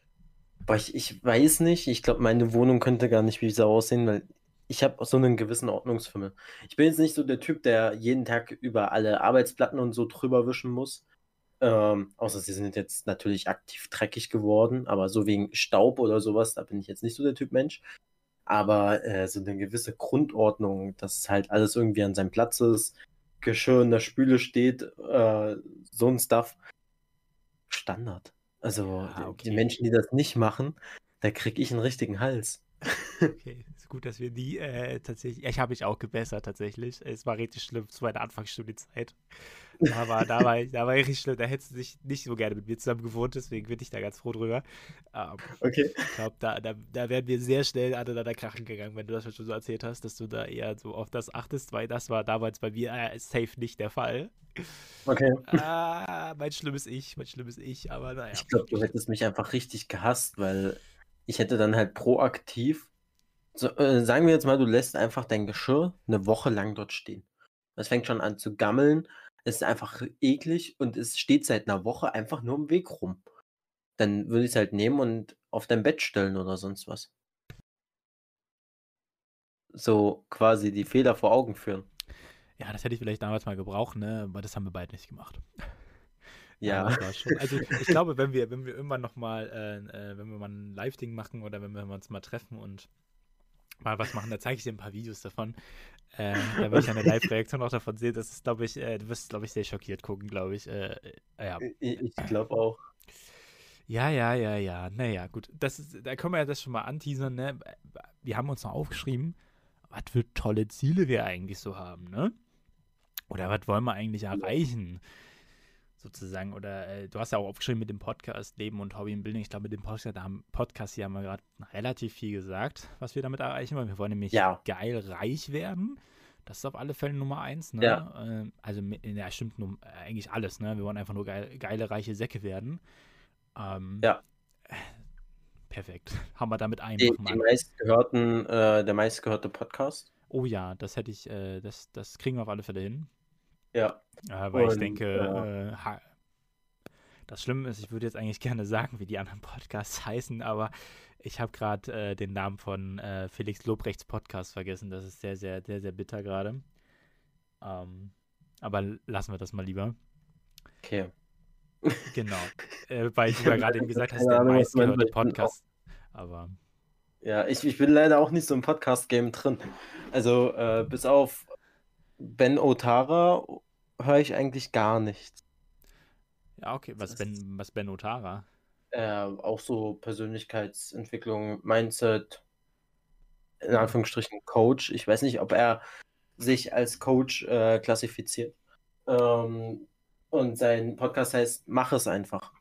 Boah, ich, ich weiß nicht. Ich glaube, meine Wohnung könnte gar nicht wie so aussehen, weil ich habe so einen gewissen Ordnungsfimmel. Ich bin jetzt nicht so der Typ, der jeden Tag über alle Arbeitsplatten und so drüber wischen muss. Ähm, außer sie sind jetzt natürlich aktiv dreckig geworden, aber so wegen Staub oder sowas, da bin ich jetzt nicht so der Typ Mensch. Aber äh, so eine gewisse Grundordnung, dass halt alles irgendwie an seinem Platz ist, Geschirr in der Spüle steht, äh, so ein Stuff. Standard. Also die- okay. die Menschen, die das nicht machen, da kriege ich einen richtigen Hals. Okay, gut, dass wir die äh, tatsächlich. Ja, ich habe mich auch gebessert tatsächlich. Es war richtig schlimm zu meiner Anfangsstudienzeit. Da war, da war, ich, da war ich richtig schlimm. Da hättest du dich nicht so gerne mit mir zusammen gewohnt, deswegen bin ich da ganz froh drüber. Ähm, Okay. ich glaube, da, da, da wären wir sehr schnell aneinander krachen gegangen, wenn du das schon so erzählt hast, dass du da eher so auf das achtest, weil das war damals bei mir äh, safe nicht der Fall. Okay. Ah, mein schlimmes Ich, mein schlimmes Ich, aber naja. Ich glaube, du hättest mich einfach richtig gehasst, weil ich hätte dann halt proaktiv, so, äh, sagen wir jetzt mal, du lässt einfach dein Geschirr eine Woche lang dort stehen. Es fängt schon an zu gammeln, es ist einfach eklig und es steht seit einer Woche einfach nur im Weg rum. Dann würde ich es halt nehmen und auf dein Bett stellen oder sonst was. So quasi die Fehler vor Augen führen. Ja, das hätte ich vielleicht damals mal gebraucht, ne? Aber das haben wir beide nicht gemacht. Ja. schon. Also ich glaube, wenn wir, wenn wir irgendwann nochmal, äh, äh, wenn wir mal ein Live-Ding machen oder wenn wir uns mal treffen und mal was machen, da zeige ich dir ein paar Videos davon. Äh, da werde ich eine Live-Reaktion auch davon sehen. Das ist, glaube ich, äh, du wirst, glaube ich, sehr schockiert gucken, glaube ich. Äh, äh, ja. Ich, ich glaube auch. Ja, ja, ja, ja. Naja, gut. Das ist, da können wir ja das schon mal anteasern, ne? Wir haben uns noch aufgeschrieben, was für tolle Ziele wir eigentlich so haben, ne? Oder was wollen wir eigentlich erreichen? Sozusagen. Oder äh, du hast ja auch aufgeschrieben mit dem Podcast Leben und Hobby und Bildung. Ich glaube, mit dem Podcast, da haben, Podcast hier haben wir gerade relativ viel gesagt, was wir damit erreichen wollen. Wir wollen nämlich Ja. geil reich werden. Das ist auf alle Fälle Nummer eins, ne? Ja. Äh, also, ja, stimmt, eigentlich alles, ne? Wir wollen einfach nur geil, geile, reiche Säcke werden. Ähm, ja. Perfekt. Haben wir damit einen. Die, die meistgehörten, äh, der meistgehörte Podcast. Oh ja, das hätte ich, äh, das, das kriegen wir auf alle Fälle hin. Ja. Äh, weil Und, ich denke, äh, das Schlimme ist, ich würde jetzt eigentlich gerne sagen, wie die anderen Podcasts heißen, aber ich habe gerade äh, den Namen von äh, Felix Lobrechts Podcast vergessen. Das ist sehr, sehr, sehr, sehr bitter gerade. Ähm, aber lassen wir das mal lieber. Okay. Genau. Äh, weil du ja gerade eben gesagt hast, der meistgehörte Podcast. Aber. Ja, ich, ich bin leider auch nicht so im Podcast-Game drin. Also, äh, bis auf Ben Otara höre ich eigentlich gar nichts. Ja, okay. Was Ben, was Ben Otara? Äh, auch so Persönlichkeitsentwicklung, Mindset, in Anführungsstrichen Coach. Ich weiß nicht, ob er sich als Coach äh, klassifiziert. Ähm, und sein Podcast heißt Mach es einfach.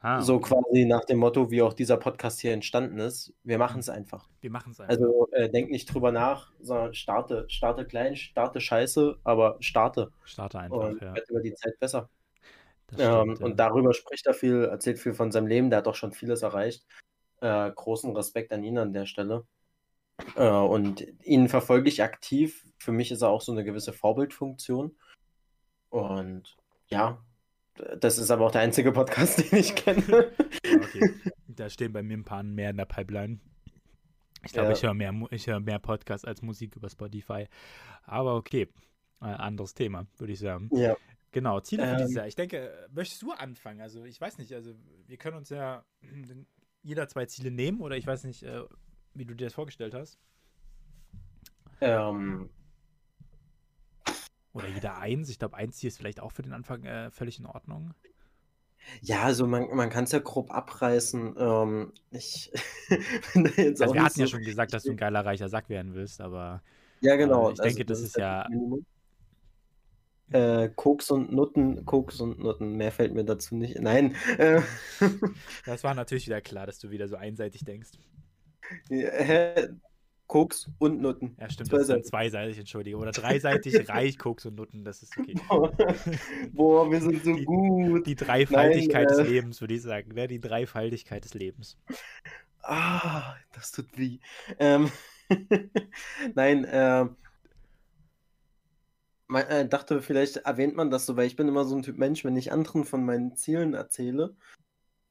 Ah, so quasi nach dem Motto, wie auch dieser Podcast hier entstanden ist. Wir machen es einfach. Wir machen es einfach. Also äh, denk nicht drüber nach, sondern starte, starte klein, starte scheiße, aber starte. Starte einfach. Und ja. wird über die Zeit besser. Stimmt, ähm, ja. Und darüber spricht er viel, erzählt viel von seinem Leben. Der hat auch schon vieles erreicht. Äh, großen Respekt an ihn an der Stelle. Äh, und ihn verfolge ich aktiv. Für mich ist er auch so eine gewisse Vorbildfunktion. Und ja, das ist aber auch der einzige Podcast, den ich kenne. Okay. Da stehen bei mir ein paar mehr in der Pipeline. Ich glaube, ja. ich höre mehr, hör mehr Podcasts als Musik über Spotify. Aber okay, äh, anderes Thema, würde ich sagen. Ja. Genau, Ziele ähm, für dieses Jahr. Ich denke, möchtest du anfangen? Also, ich weiß nicht, also wir können uns ja jeder zwei Ziele nehmen oder ich weiß nicht, äh, wie du dir das vorgestellt hast. Ähm, oder jeder eins. Ich glaube, eins Ziel ist vielleicht auch für den Anfang äh, völlig in Ordnung. Ja, also man, man kann es ja grob abreißen. Ähm, ich also wir hatten so ja schon gesagt, dass du ein geiler reicher Sack werden willst, aber ja, genau. Äh, ich also denke, das, das ist ja. Äh, Koks und Nutten, Koks und Nutten, mehr fällt mir dazu nicht. Nein. Äh, das war natürlich wieder klar, dass du wieder so einseitig denkst. Ja, Koks und Nutten. Ja, stimmt, das ist dann zweiseitig, entschuldige. Oder dreiseitig reich Koks und Nutten, das ist okay. Boah, wir sind so die, gut. Die Dreifaltigkeit Nein, des äh... Lebens, würde ich sagen. Ne? Die Dreifaltigkeit des Lebens. Ah, das tut weh. Ähm, Nein, äh, man, äh, dachte, vielleicht erwähnt man das so, weil ich bin immer so ein Typ Mensch, wenn ich anderen von meinen Zielen erzähle,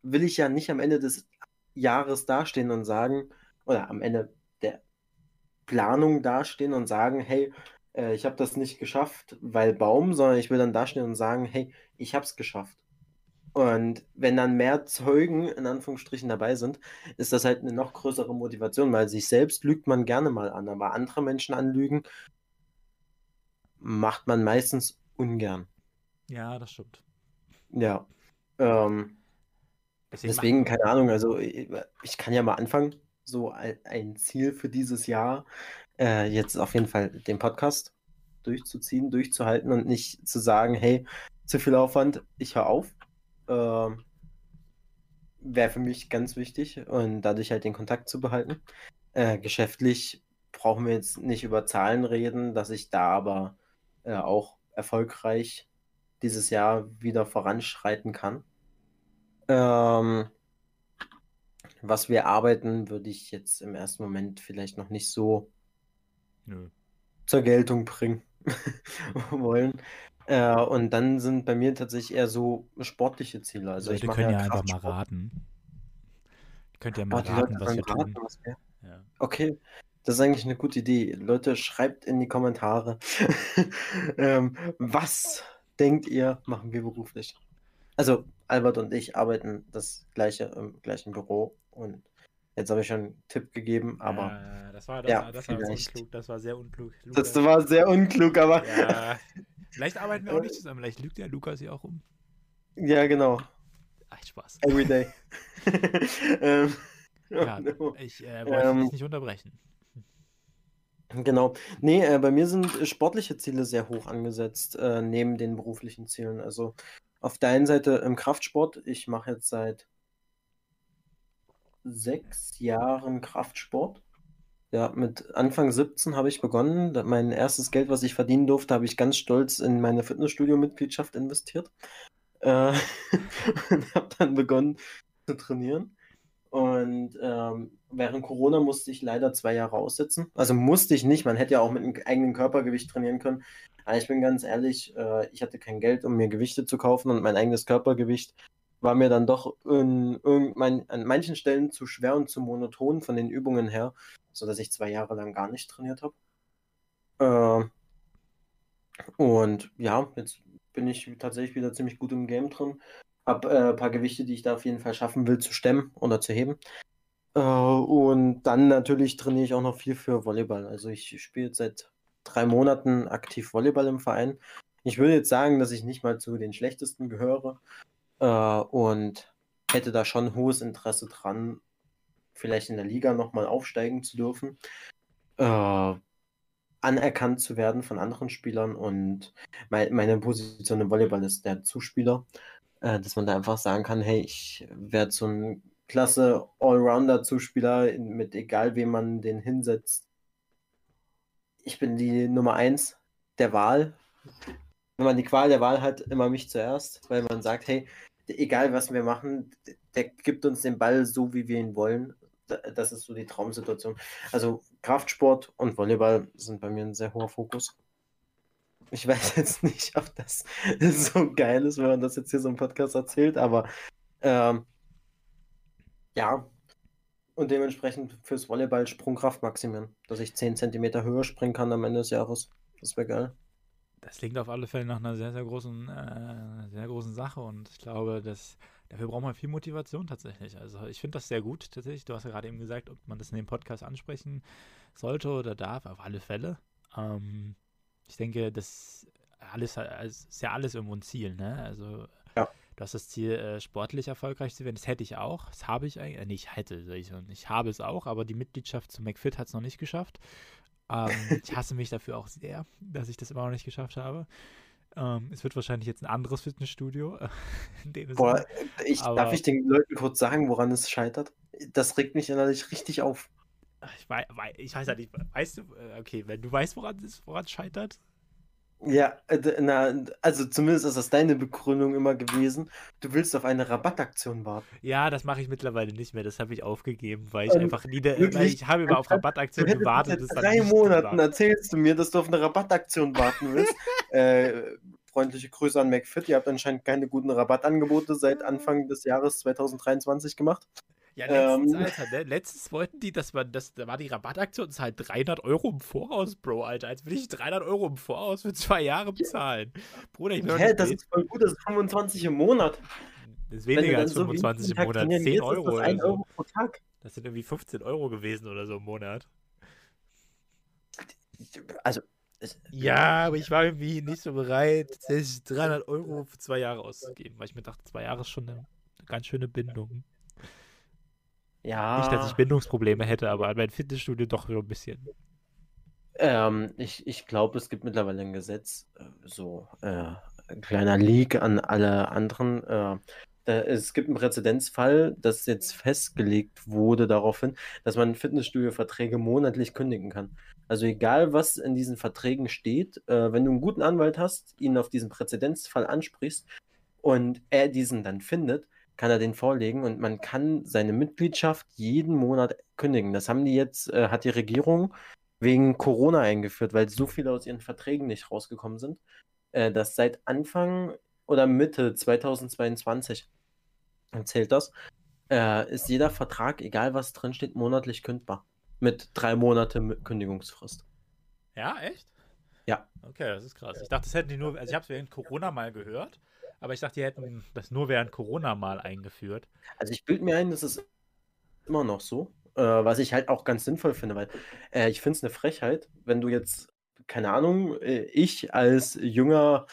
will ich ja nicht am Ende des Jahres dastehen und sagen, oder am Ende Planung dastehen und sagen, hey, äh, ich habe das nicht geschafft, weil Baum, sondern ich will dann dastehen und sagen, hey, ich habe es geschafft. Und wenn dann mehr Zeugen in Anführungsstrichen dabei sind, ist das halt eine noch größere Motivation, weil sich selbst lügt man gerne mal an, aber andere Menschen anlügen macht man meistens ungern. Ja, das stimmt. Ja. Ähm, deswegen, deswegen keine Ahnung, also ich, ich kann ja mal anfangen so ein Ziel für dieses Jahr, äh, jetzt auf jeden Fall den Podcast durchzuziehen, durchzuhalten und nicht zu sagen, hey, zu viel Aufwand, ich höre auf. Äh, Wäre für mich ganz wichtig und dadurch halt den Kontakt zu behalten. Äh, geschäftlich brauchen wir jetzt nicht über Zahlen reden, dass ich da aber äh, auch erfolgreich dieses Jahr wieder voranschreiten kann. Ähm, was wir arbeiten, würde ich jetzt im ersten Moment vielleicht noch nicht so Nö. zur Geltung bringen wollen. Äh, und dann sind bei mir tatsächlich eher so sportliche Ziele. Also Leute ich können ja, ja einfach mal raten. Könnt ihr mal oh, raten, was wir raten, tun. Was wir... Ja. Okay, das ist eigentlich eine gute Idee. Leute, schreibt in die Kommentare, ähm, was denkt ihr, machen wir beruflich? Also Albert und ich arbeiten das gleiche im gleichen Büro und jetzt habe ich schon einen Tipp gegeben, aber. Ja, das war, das, ja, war, das war unklug, das war sehr unklug. Lukas. Das war sehr unklug, aber. Ja, vielleicht arbeiten wir auch nicht zusammen, vielleicht lügt der Lukas hier auch um. Ja, genau. Ach, Spaß. Every day. ähm, ja, no. ich äh, wollte ähm, dich nicht unterbrechen. Genau. Nee, äh, bei mir sind sportliche Ziele sehr hoch angesetzt, äh, neben den beruflichen Zielen. Also auf der einen Seite im Kraftsport. Ich mache jetzt seit sechs Jahren Kraftsport. Ja, mit Anfang 17 habe ich begonnen. Mein erstes Geld, was ich verdienen durfte, habe ich ganz stolz in meine Fitnessstudio-Mitgliedschaft investiert. Äh, und habe dann begonnen zu trainieren. Und ähm, während Corona musste ich leider zwei Jahre aussetzen. Also musste ich nicht, man hätte ja auch mit einem eigenen Körpergewicht trainieren können. Aber ich bin ganz ehrlich, äh, ich hatte kein Geld, um mir Gewichte zu kaufen und mein eigenes Körpergewicht war mir dann doch in, in, mein, an manchen Stellen zu schwer und zu monoton von den Übungen her, sodass ich zwei Jahre lang gar nicht trainiert habe. Äh, und ja, jetzt bin ich tatsächlich wieder ziemlich gut im Game drin. Hab äh, ein paar Gewichte, die ich da auf jeden Fall schaffen will, zu stemmen oder zu heben. Äh, und dann natürlich trainiere ich auch noch viel für Volleyball. Also ich spiele seit drei Monaten aktiv Volleyball im Verein. Ich würde jetzt sagen, dass ich nicht mal zu den schlechtesten gehöre äh, und hätte da schon hohes Interesse dran, vielleicht in der Liga nochmal aufsteigen zu dürfen, äh, anerkannt zu werden von anderen Spielern und mein, meine Position im Volleyball ist der Zuspieler, äh, dass man da einfach sagen kann, hey, ich werde so ein klasse Allrounder-Zuspieler mit egal wem man den hinsetzt. Ich bin die Nummer eins der Wahl. Wenn man die Qual der Wahl hat, immer mich zuerst, weil man sagt, hey, egal was wir machen, der gibt uns den Ball so, wie wir ihn wollen. Das ist so die Traumsituation. Also Kraftsport und Volleyball sind bei mir ein sehr hoher Fokus. Ich weiß jetzt nicht, ob das so geil ist, wenn man das jetzt hier so im Podcast erzählt, aber ähm, ja. Und dementsprechend fürs Volleyball Sprungkraft maximieren, dass ich 10 cm höher springen kann am Ende des Jahres. Das wäre geil. Das klingt auf alle Fälle nach einer sehr, sehr großen, äh, sehr großen Sache und ich glaube, dass dafür braucht man viel Motivation tatsächlich. Also ich finde das sehr gut tatsächlich. Du hast ja gerade eben gesagt, ob man das in dem Podcast ansprechen sollte oder darf, auf alle Fälle. Ähm, ich denke, das alles ist ja alles irgendwo ein Ziel, ne? Also. Du hast das Ziel, äh, sportlich erfolgreich zu werden. Das hätte ich auch. Das habe ich eigentlich. Äh, nee, ich hätte, ich, ich habe es auch, aber die Mitgliedschaft zu McFit hat es noch nicht geschafft. Ähm, ich hasse mich dafür auch sehr, dass ich das immer noch nicht geschafft habe. Ähm, es wird wahrscheinlich jetzt ein anderes Fitnessstudio. Boah, ich, Aber, darf ich den Leuten kurz sagen, woran es scheitert? Das regt mich innerlich richtig auf. Ich weiß, ich weiß ja nicht, weißt du, äh, okay, wenn du weißt, woran es woran scheitert, ja, äh, na, also zumindest ist das deine Begründung immer gewesen. Du willst auf eine Rabattaktion warten. Ja, das mache ich mittlerweile nicht mehr. Das habe ich aufgegeben, weil ich ähm, einfach nie, weil ich habe immer auf Rabattaktionen gewartet. Seit drei Monaten erzählst du mir, dass du auf eine Rabattaktion warten willst. äh, freundliche Grüße an McFit. Ihr habt anscheinend keine guten Rabattangebote seit Anfang des Jahres 2023 gemacht. Ja, letztens, ähm, Alter, ne? letztens wollten die, dass man, das, da war die Rabattaktion, das ist halt 300 Euro im Voraus, Bro, Alter. Als will ich 300 Euro im Voraus für zwei Jahre bezahlen. Bruder, ich will Hä, das ist voll gut, das ist 25 im Monat. Das ist weniger als 25 so im Monat, 10 Euro oder so. Euro pro Tag. Das sind irgendwie 15 Euro gewesen oder so im Monat. Also, ja, aber ich war irgendwie nicht so bereit, 300 Euro für zwei Jahre auszugeben, weil ich mir dachte, zwei Jahre ist schon eine ganz schöne Bindung. Ja. Nicht, dass ich Bindungsprobleme hätte, aber an mein Fitnessstudio doch so ein bisschen. Ähm, ich ich glaube, es gibt mittlerweile ein Gesetz, äh, so äh, ein kleiner Leak an alle anderen. Äh, es gibt einen Präzedenzfall, dass jetzt festgelegt wurde daraufhin, dass man Fitnessstudio-Verträge monatlich kündigen kann. Also egal, was in diesen Verträgen steht, äh, wenn du einen guten Anwalt hast, ihn auf diesen Präzedenzfall ansprichst und er diesen dann findet, kann er den vorlegen und man kann seine Mitgliedschaft jeden Monat kündigen. Das haben die jetzt, äh, hat die Regierung wegen Corona eingeführt, weil so viele aus ihren Verträgen nicht rausgekommen sind, äh, dass seit Anfang oder Mitte 2022 zählt das, äh, ist jeder Vertrag, egal was drinsteht, monatlich kündbar. Mit drei Monate Kündigungsfrist. Ja, echt? Ja. Okay, das ist krass. Ich dachte, das hätten die nur, also ich habe es während Corona mal gehört, aber ich dachte, die hätten das nur während Corona mal eingeführt. Also ich bilde mir ein, das ist immer noch so, äh, was ich halt auch ganz sinnvoll finde, weil äh, ich finde es eine Frechheit, wenn du jetzt, keine Ahnung, äh, ich als junger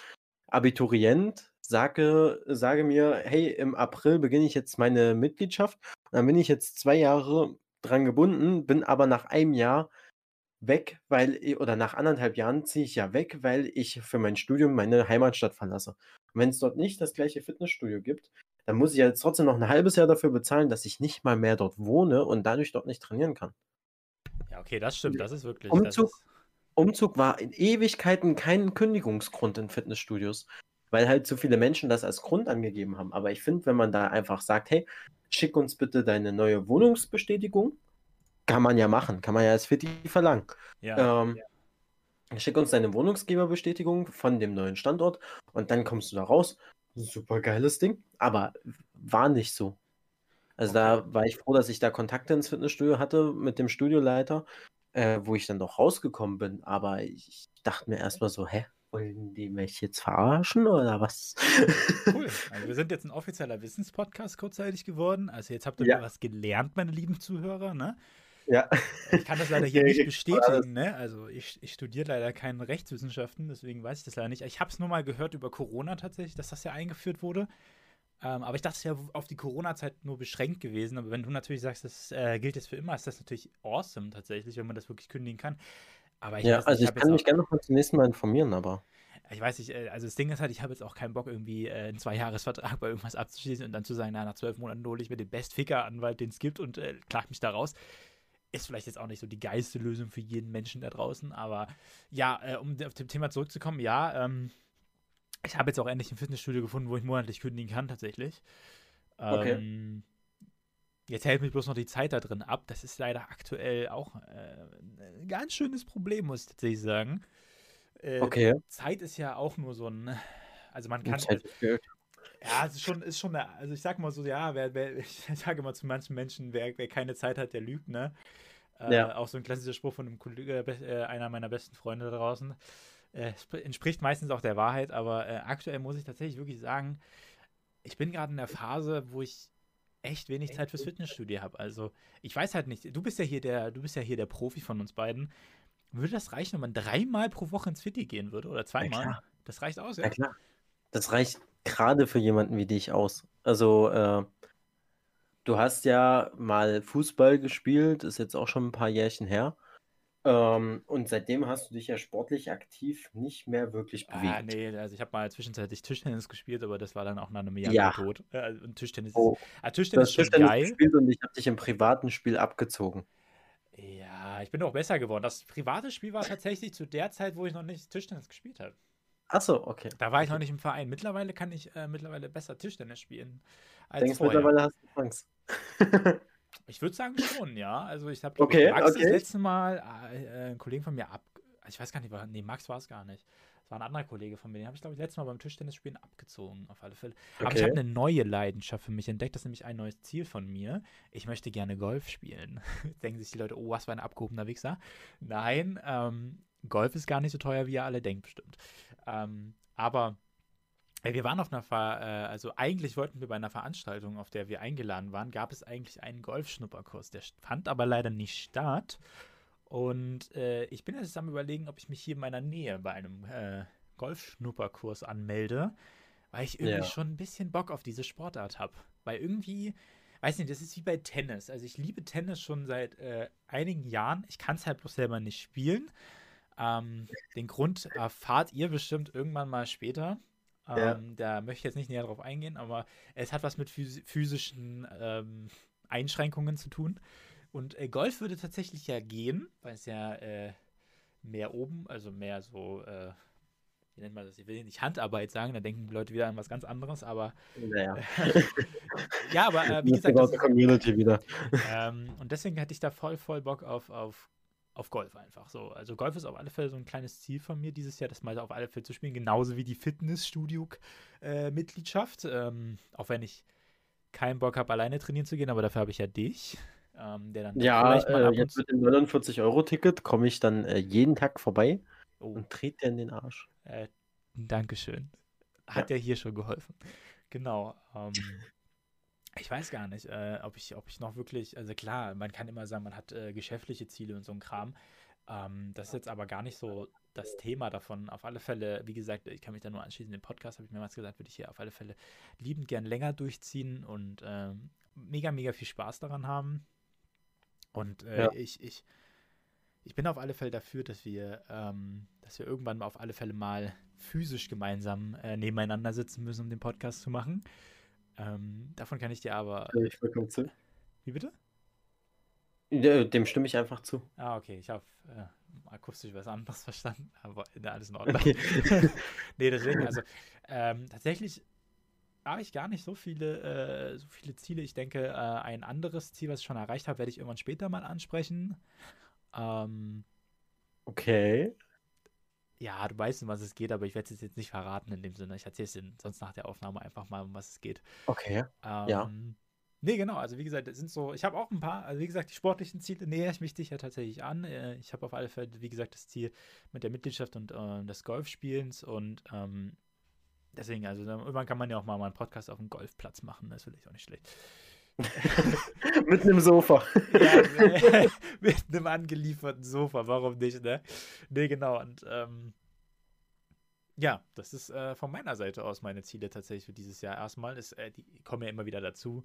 Abiturient sage, sage mir, hey, im April beginne ich jetzt meine Mitgliedschaft, dann bin ich jetzt zwei Jahre dran gebunden, bin aber nach einem Jahr weg, weil, oder nach anderthalb Jahren ziehe ich ja weg, weil ich für mein Studium meine Heimatstadt verlasse. Und wenn es dort nicht das gleiche Fitnessstudio gibt, dann muss ich ja jetzt trotzdem noch ein halbes Jahr dafür bezahlen, dass ich nicht mal mehr dort wohne und dadurch dort nicht trainieren kann. Ja, okay, das stimmt, das ist wirklich. Umzug, ist, Umzug war in Ewigkeiten kein Kündigungsgrund in Fitnessstudios, weil halt so viele Menschen das als Grund angegeben haben. Aber ich finde, wenn man da einfach sagt, hey, schick uns bitte deine neue Wohnungsbestätigung, kann man ja machen, kann man ja als Fitti verlangen. ja. Ähm, Schick uns deine Wohnungsgeberbestätigung von dem neuen Standort und dann kommst du da raus. Super geiles Ding, aber war nicht so. Also da war ich froh, dass ich da Kontakte ins Fitnessstudio hatte mit dem Studioleiter, äh, wo ich dann doch rausgekommen bin. Aber ich dachte mir erstmal so, hä, wollen die mich jetzt verarschen oder was? Cool. Also wir sind jetzt ein offizieller Wissenspodcast kurzzeitig geworden. Also jetzt habt ihr Ja. was gelernt, meine lieben Zuhörer, ne? Ja. Ich kann das leider hier Ja, nicht bestätigen, ne? Also ich, ich studiere leider keine Rechtswissenschaften, deswegen weiß ich das leider nicht. Ich habe es nur mal gehört über Corona tatsächlich, dass das ja eingeführt wurde. Ähm, aber ich dachte, es wäre auf die Corona-Zeit nur beschränkt gewesen. Aber wenn du natürlich sagst, das äh, gilt jetzt für immer, ist das natürlich awesome tatsächlich, wenn man das wirklich kündigen kann. Aber ich Ja, weiß nicht, also ich hab kann mich gerne noch mal zum nächsten Mal informieren, aber. ich weiß nicht, äh, also das Ding ist halt, ich habe jetzt auch keinen Bock, irgendwie äh, einen Zweijahresvertrag bei irgendwas abzuschließen und dann zu sagen, na, nach zwölf Monaten hole ich mir den Best-Ficker-Anwalt, den es gibt und äh, klag mich da raus. Ist vielleicht jetzt auch nicht so die geilste Lösung für jeden Menschen da draußen, aber ja, äh, um auf dem Thema zurückzukommen, ja, ähm, ich habe jetzt auch endlich ein Fitnessstudio gefunden, wo ich monatlich kündigen kann, tatsächlich. Okay. Ähm, Jetzt hält mich bloß noch die Zeit da drin ab. Das ist leider aktuell auch äh, ein ganz schönes Problem, muss ich tatsächlich sagen. Äh, Okay. Zeit ist ja auch nur so ein. Also man kann. Zeit ist Geld. Ja, es ist schon, ist schon eine, also ich sag mal so, ja, wer, wer, ich sage immer zu manchen Menschen, wer, wer keine Zeit hat, der lügt, ne? Äh, Ja. Auch so ein klassischer Spruch von einem Kollege, äh, einer meiner besten Freunde da draußen. Äh, spr- entspricht meistens auch der Wahrheit, aber äh, aktuell muss ich tatsächlich wirklich sagen, ich bin gerade in der Phase, wo ich echt wenig Zeit fürs Fitnessstudio habe. Also, ich weiß halt nicht, du bist ja hier der, du bist ja hier der Profi von uns beiden. Würde das reichen, wenn man dreimal pro Woche ins Fitti gehen würde oder zweimal? das reicht aus, Ja ja? klar. Das reicht gerade für jemanden wie dich aus. Also, äh, du hast ja mal Fußball gespielt, ist jetzt auch schon ein paar Jährchen her. Ähm, und seitdem hast du dich ja sportlich aktiv nicht mehr wirklich bewegt. Ah, nee, also ich habe mal zwischenzeitlich Tischtennis gespielt, aber das war dann auch nach einem Jahr Ja. tot. Äh, und Tischtennis Oh, ist, ah, Tischtennis ist Tischtennis geil. gespielt und ich habe dich im privaten Spiel abgezogen. Ja, ich bin auch besser geworden. Das private Spiel war tatsächlich zu der Zeit, wo ich noch nicht Tischtennis gespielt habe. Achso, okay. Da war ich noch nicht im Verein. Mittlerweile kann ich äh, mittlerweile besser Tischtennis spielen als Denkst vorher. mittlerweile hast du Chance. Ich würde sagen schon, ja. Also ich habe Okay, Max okay. das letzte Mal äh, äh, einen Kollegen von mir ab. Ich weiß gar nicht, war, nee, Max war es gar nicht. Es war ein anderer Kollege von mir, den habe ich, glaube ich, letztes Mal beim Tischtennisspielen abgezogen, auf alle Fälle. Aber ich Okay. habe eine neue Leidenschaft für mich entdeckt. Das ist nämlich ein neues Ziel von mir. Ich möchte gerne Golf spielen. Denken sich die Leute, oh, was für ein abgehobener Wichser. Nein, ähm, Golf ist gar nicht so teuer, wie ihr alle denkt, bestimmt. Ähm, aber äh, wir waren auf einer Ver äh, also eigentlich wollten wir bei einer Veranstaltung, auf der wir eingeladen waren, gab es eigentlich einen Golfschnupperkurs. Der fand aber leider nicht statt. Und äh, ich bin jetzt am überlegen, ob ich mich hier in meiner Nähe bei einem äh, Golfschnupperkurs anmelde, weil ich irgendwie Ja. schon ein bisschen Bock auf diese Sportart habe. Weil irgendwie, weiß nicht, das ist wie bei Tennis. Also ich liebe Tennis schon seit äh, einigen Jahren. Ich kann es halt bloß selber nicht spielen. Ähm, den Grund erfahrt ihr bestimmt irgendwann mal später. Ähm, Ja. Da möchte ich jetzt nicht näher drauf eingehen, aber es hat was mit phys physischen ähm, Einschränkungen zu tun. Und äh, Golf würde tatsächlich ja gehen, weil es ja äh, mehr oben, also mehr so, äh, wie nennt man das? Ich will nicht Handarbeit sagen, da denken die Leute wieder an was ganz anderes, aber Naja. ja, aber äh, wie gesagt, das Community wieder. ähm, und deswegen hatte ich da voll, voll Bock auf, auf, auf Golf einfach so. Also Golf ist auf alle Fälle so ein kleines Ziel von mir dieses Jahr, das mal auf alle Fälle zu spielen, genauso wie die Fitnessstudio-Mitgliedschaft. ähm, auch wenn ich keinen Bock habe, alleine trainieren zu gehen, aber dafür habe ich ja dich, ähm, der dann Ja, vielleicht mal äh, jetzt mit dem 49-Euro-Ticket komme ich dann äh, jeden Tag vorbei Oh, und trete dir in den Arsch. äh, Dankeschön. Hat ja hier schon geholfen. Genau. Ähm, ich weiß gar nicht, äh, ob, ich, ob ich noch wirklich, also klar, man kann immer sagen, man hat äh, geschäftliche Ziele und so ein Kram. Ähm, das ist jetzt aber gar nicht so das Thema davon. Auf alle Fälle, wie gesagt, ich kann mich da nur anschließen. Den Podcast habe ich mehrmals gesagt, würde ich hier auf alle Fälle liebend gern länger durchziehen und ähm, mega, mega viel Spaß daran haben. Und äh, Ja. ich, ich, ich bin auf alle Fälle dafür, dass wir, ähm, dass wir irgendwann mal auf alle Fälle mal physisch gemeinsam äh, nebeneinander sitzen müssen, um den Podcast zu machen. Ähm, davon kann ich dir aber. Ich vollkommen zu. Wie bitte? Dem stimme ich einfach zu. Ah, okay. Ich habe äh, akustisch was anderes verstanden, aber alles in Ordnung. Okay. nee, deswegen, also ähm, tatsächlich habe ich gar nicht so viele, äh, so viele Ziele. Ich denke, äh, ein anderes Ziel, was ich schon erreicht habe, werde ich irgendwann später mal ansprechen. Ähm, okay. Ja, du weißt, um was es geht, aber ich werde es jetzt nicht verraten in dem Sinne. Ich erzähle es sonst nach der Aufnahme einfach mal, um was es geht. Okay. Ähm, ja. Nee, genau. Also wie gesagt, das sind so, ich habe auch ein paar, also wie gesagt, die sportlichen Ziele nähere ich mich sicher tatsächlich an. Äh, ich habe auf alle Fälle, wie gesagt, das Ziel mit der Mitgliedschaft und äh, des Golfspielens und ähm, deswegen, also irgendwann kann man ja auch mal einen Podcast auf dem Golfplatz machen, das ist vielleicht auch nicht schlecht. mit einem Sofa. ja, mit einem angelieferten Sofa, warum nicht, ne? Nee, genau. Und ähm, ja, das ist äh, von meiner Seite aus meine Ziele tatsächlich für dieses Jahr erstmal. Ist, äh, die kommen ja immer wieder dazu.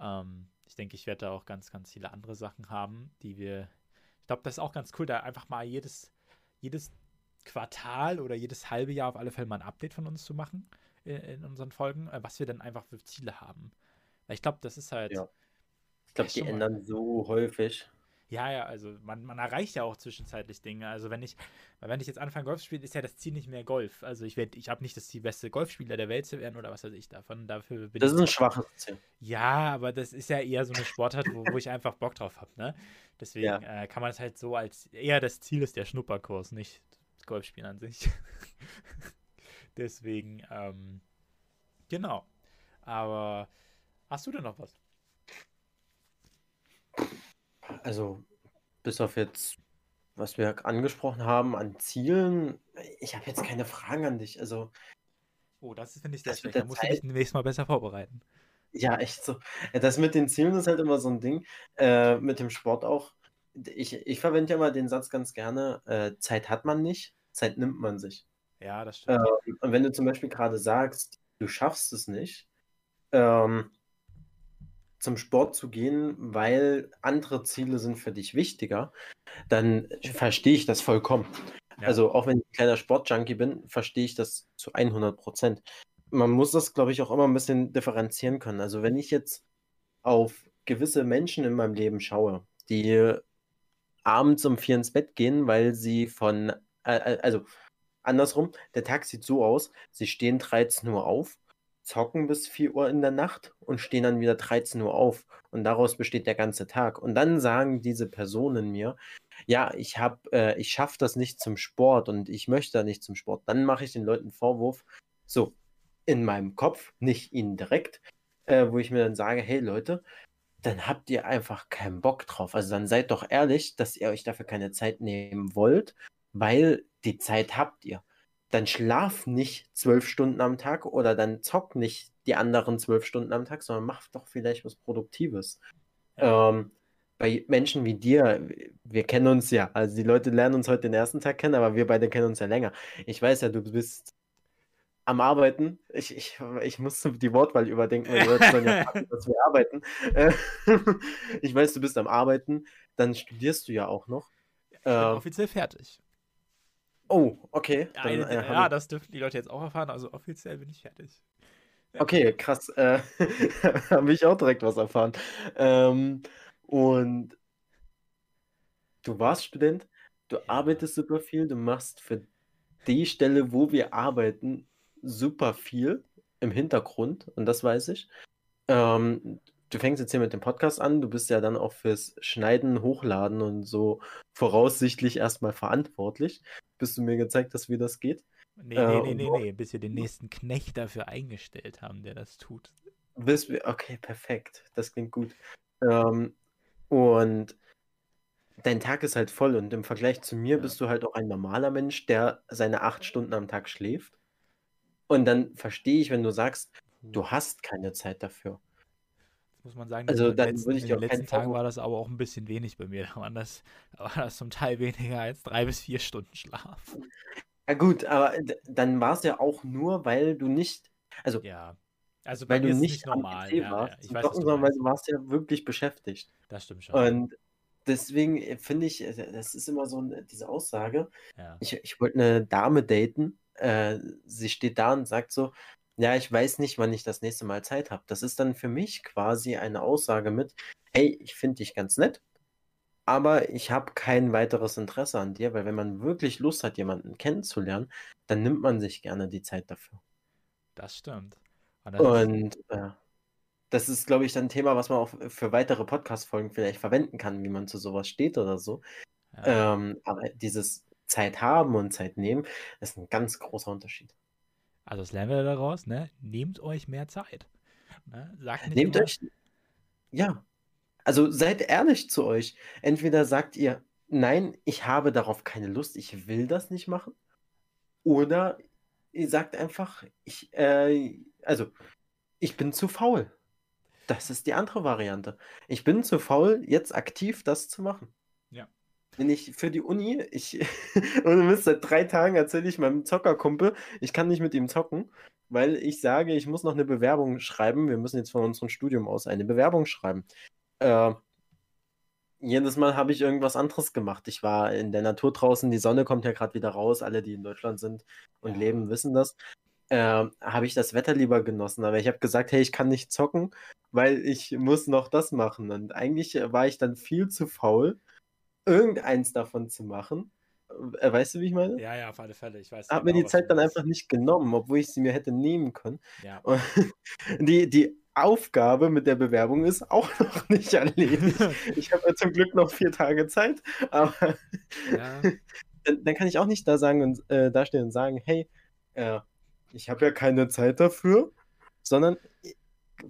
Ähm, ich denke, ich werde da auch ganz, ganz viele andere Sachen haben, die wir. Ich glaube, das ist auch ganz cool, da einfach mal jedes, jedes Quartal oder jedes halbe Jahr auf alle Fälle mal ein Update von uns zu machen in, äh, in unseren Folgen, äh, was wir dann einfach für Ziele haben. Ich glaube, das ist halt. Ja. Ich glaube, die ändern so häufig. Ja, ja, also man, man erreicht ja auch zwischenzeitlich Dinge. Also wenn ich, wenn ich jetzt anfange Golf zu spielen, ist ja das Ziel nicht mehr Golf. Also ich werde, ich habe nicht das Ziel, beste Golfspieler der Welt zu werden oder was weiß ich davon. Dafür bin das ist ein schwaches Ziel. Ja, aber das ist ja eher so eine Sportart, wo, wo ich einfach Bock drauf habe, ne? Deswegen ja. äh, kann man es halt so als eher das Ziel ist der Schnupperkurs, nicht das Golfspielen an sich. Deswegen, ähm, genau. Aber hast du denn noch was? Also, bis auf jetzt, was wir angesprochen haben an Zielen, ich habe jetzt keine Fragen an dich. Also, oh, das finde ich sehr schlecht. Da musst Zeit... du dich nächstes Mal besser vorbereiten. Ja, echt so. Das mit den Zielen ist halt immer so ein Ding. Äh, mit dem Sport auch. Ich, ich verwende ja immer den Satz ganz gerne: äh, Zeit hat man nicht, Zeit nimmt man sich. Ja, das stimmt. Äh, und wenn du zum Beispiel gerade sagst, du schaffst es nicht, ähm, zum Sport zu gehen, weil andere Ziele sind für dich wichtiger, dann verstehe ich das vollkommen. Ja. Also auch wenn ich ein kleiner Sportjunkie bin, verstehe ich das zu 100 Prozent. Man muss das, glaube ich, auch immer ein bisschen differenzieren können. Also wenn ich jetzt auf gewisse Menschen in meinem Leben schaue, die abends um vier ins Bett gehen, weil sie von, äh, äh also andersrum, der Tag sieht so aus, sie stehen 13 Uhr auf zocken bis 4 Uhr in der Nacht und stehen dann wieder 13 Uhr auf. Und daraus besteht der ganze Tag. Und dann sagen diese Personen mir, ja, ich habe, äh, ich schaffe das nicht zum Sport und ich möchte da nicht zum Sport. Dann mache ich den Leuten Vorwurf, so in meinem Kopf, nicht ihnen direkt, äh, wo ich mir dann sage, hey Leute, dann habt ihr einfach keinen Bock drauf. Also dann seid doch ehrlich, dass ihr euch dafür keine Zeit nehmen wollt, weil die Zeit habt ihr dann schlaf nicht zwölf Stunden am Tag oder dann zock nicht die anderen zwölf Stunden am Tag, sondern mach doch vielleicht was Produktives. Ähm, bei Menschen wie dir, wir kennen uns ja, also die Leute lernen uns heute den ersten Tag kennen, aber wir beide kennen uns ja länger. Ich weiß ja, du bist am Arbeiten. Ich, ich, ich musste die Wortwahl überdenken, weil Leute sollen ja fragen, dass wir arbeiten. ich weiß, du bist am Arbeiten, dann studierst du ja auch noch. Ich bin ähm, offiziell fertig. Oh, okay. Dann, äh, ja, das dürften die Leute jetzt auch erfahren. Also offiziell bin ich fertig. Ja. Okay, krass. Äh, Habe ich auch direkt was erfahren. Ähm, und du warst Student, du ja. arbeitest super viel, du machst für die Stelle, wo wir arbeiten, super viel im Hintergrund. Und das weiß ich. Ähm, du fängst jetzt hier mit dem Podcast an, du bist ja dann auch fürs Schneiden, Hochladen und so voraussichtlich erstmal verantwortlich, bis du mir gezeigt hast, wie das geht. Nee, nee, nee, nee, nee, bis wir den nächsten Knecht dafür eingestellt haben, der das tut. Bis wir, okay, perfekt, das klingt gut. Ähm, und dein Tag ist halt voll und im Vergleich zu mir ja. bist du halt auch ein normaler Mensch, der seine acht Stunden am Tag schläft. Und dann verstehe ich, wenn du sagst, du hast keine Zeit dafür muss man sagen. Also dann letzten, würde ich in den letzten Tagen war das aber auch ein bisschen wenig bei mir. Da war das, war das zum Teil weniger als drei bis vier Stunden Schlaf. Ja gut, aber dann war es ja auch nur, weil du nicht, also ja, also weil du nicht, normal, ja, warst, ja. Ich weiß, sondern weil du warst ja wirklich beschäftigt. Das stimmt schon. Und deswegen äh, finde ich, äh, das ist immer so diese Aussage. Ja. Ich, ich wollte eine Dame daten. Äh, sie steht da und sagt so, ja, ich weiß nicht, wann ich das nächste Mal Zeit habe. Das ist dann für mich quasi eine Aussage mit, hey, ich finde dich ganz nett. aber ich habe kein weiteres Interesse an dir, weil wenn man wirklich Lust hat, jemanden kennenzulernen, dann nimmt man sich gerne die Zeit dafür. Das stimmt. Und, das Und ist, äh, das ist, glaube ich, dann ein Thema, was man auch für weitere Podcast-Folgen vielleicht verwenden kann, wie man zu sowas steht oder so. Ja. Ähm, aber dieses Zeit haben und Zeit nehmen, ist ein ganz großer Unterschied. Also das lernen wir daraus, ne? Nehmt euch mehr Zeit. Ne? Sagt nicht Nehmt immer, euch. Ja. Also seid ehrlich zu euch. Entweder sagt ihr, nein, ich habe darauf keine Lust, ich will das nicht machen. Oder ihr sagt einfach, ich, äh, also, ich bin zu faul. Das ist die andere Variante. Ich bin zu faul, jetzt aktiv das zu machen. Ja. Wenn ich für die Uni, ich, und seit drei Tagen erzähle ich meinem Zockerkumpel, ich kann nicht mit ihm zocken, weil ich sage, ich muss noch eine Bewerbung schreiben. Wir müssen jetzt von unserem Studium aus eine Bewerbung schreiben. Äh, jedes Mal habe ich irgendwas anderes gemacht. Ich war in der Natur draußen, die Sonne kommt ja gerade wieder raus. Alle, die in Deutschland sind und ja. leben, wissen das. Äh, habe ich das Wetter lieber genossen. Aber ich habe gesagt, hey, ich kann nicht zocken, weil ich muss noch das machen. Und eigentlich war ich dann viel zu faul, irgendeins davon zu machen. Äh, weißt du, wie ich meine? Ja, ja, auf alle Fälle. Ich weiß. Habe mir die Zeit dann einfach nicht genommen, obwohl ich sie mir hätte nehmen können. Ja. Und die, die Aufgabe mit der Bewerbung ist auch noch nicht erledigt. ich habe ja zum Glück noch vier Tage Zeit, aber ja. dann, dann, kann ich auch nicht da sagen und äh, dastehen und sagen, hey, äh, ich habe ja keine Zeit dafür, sondern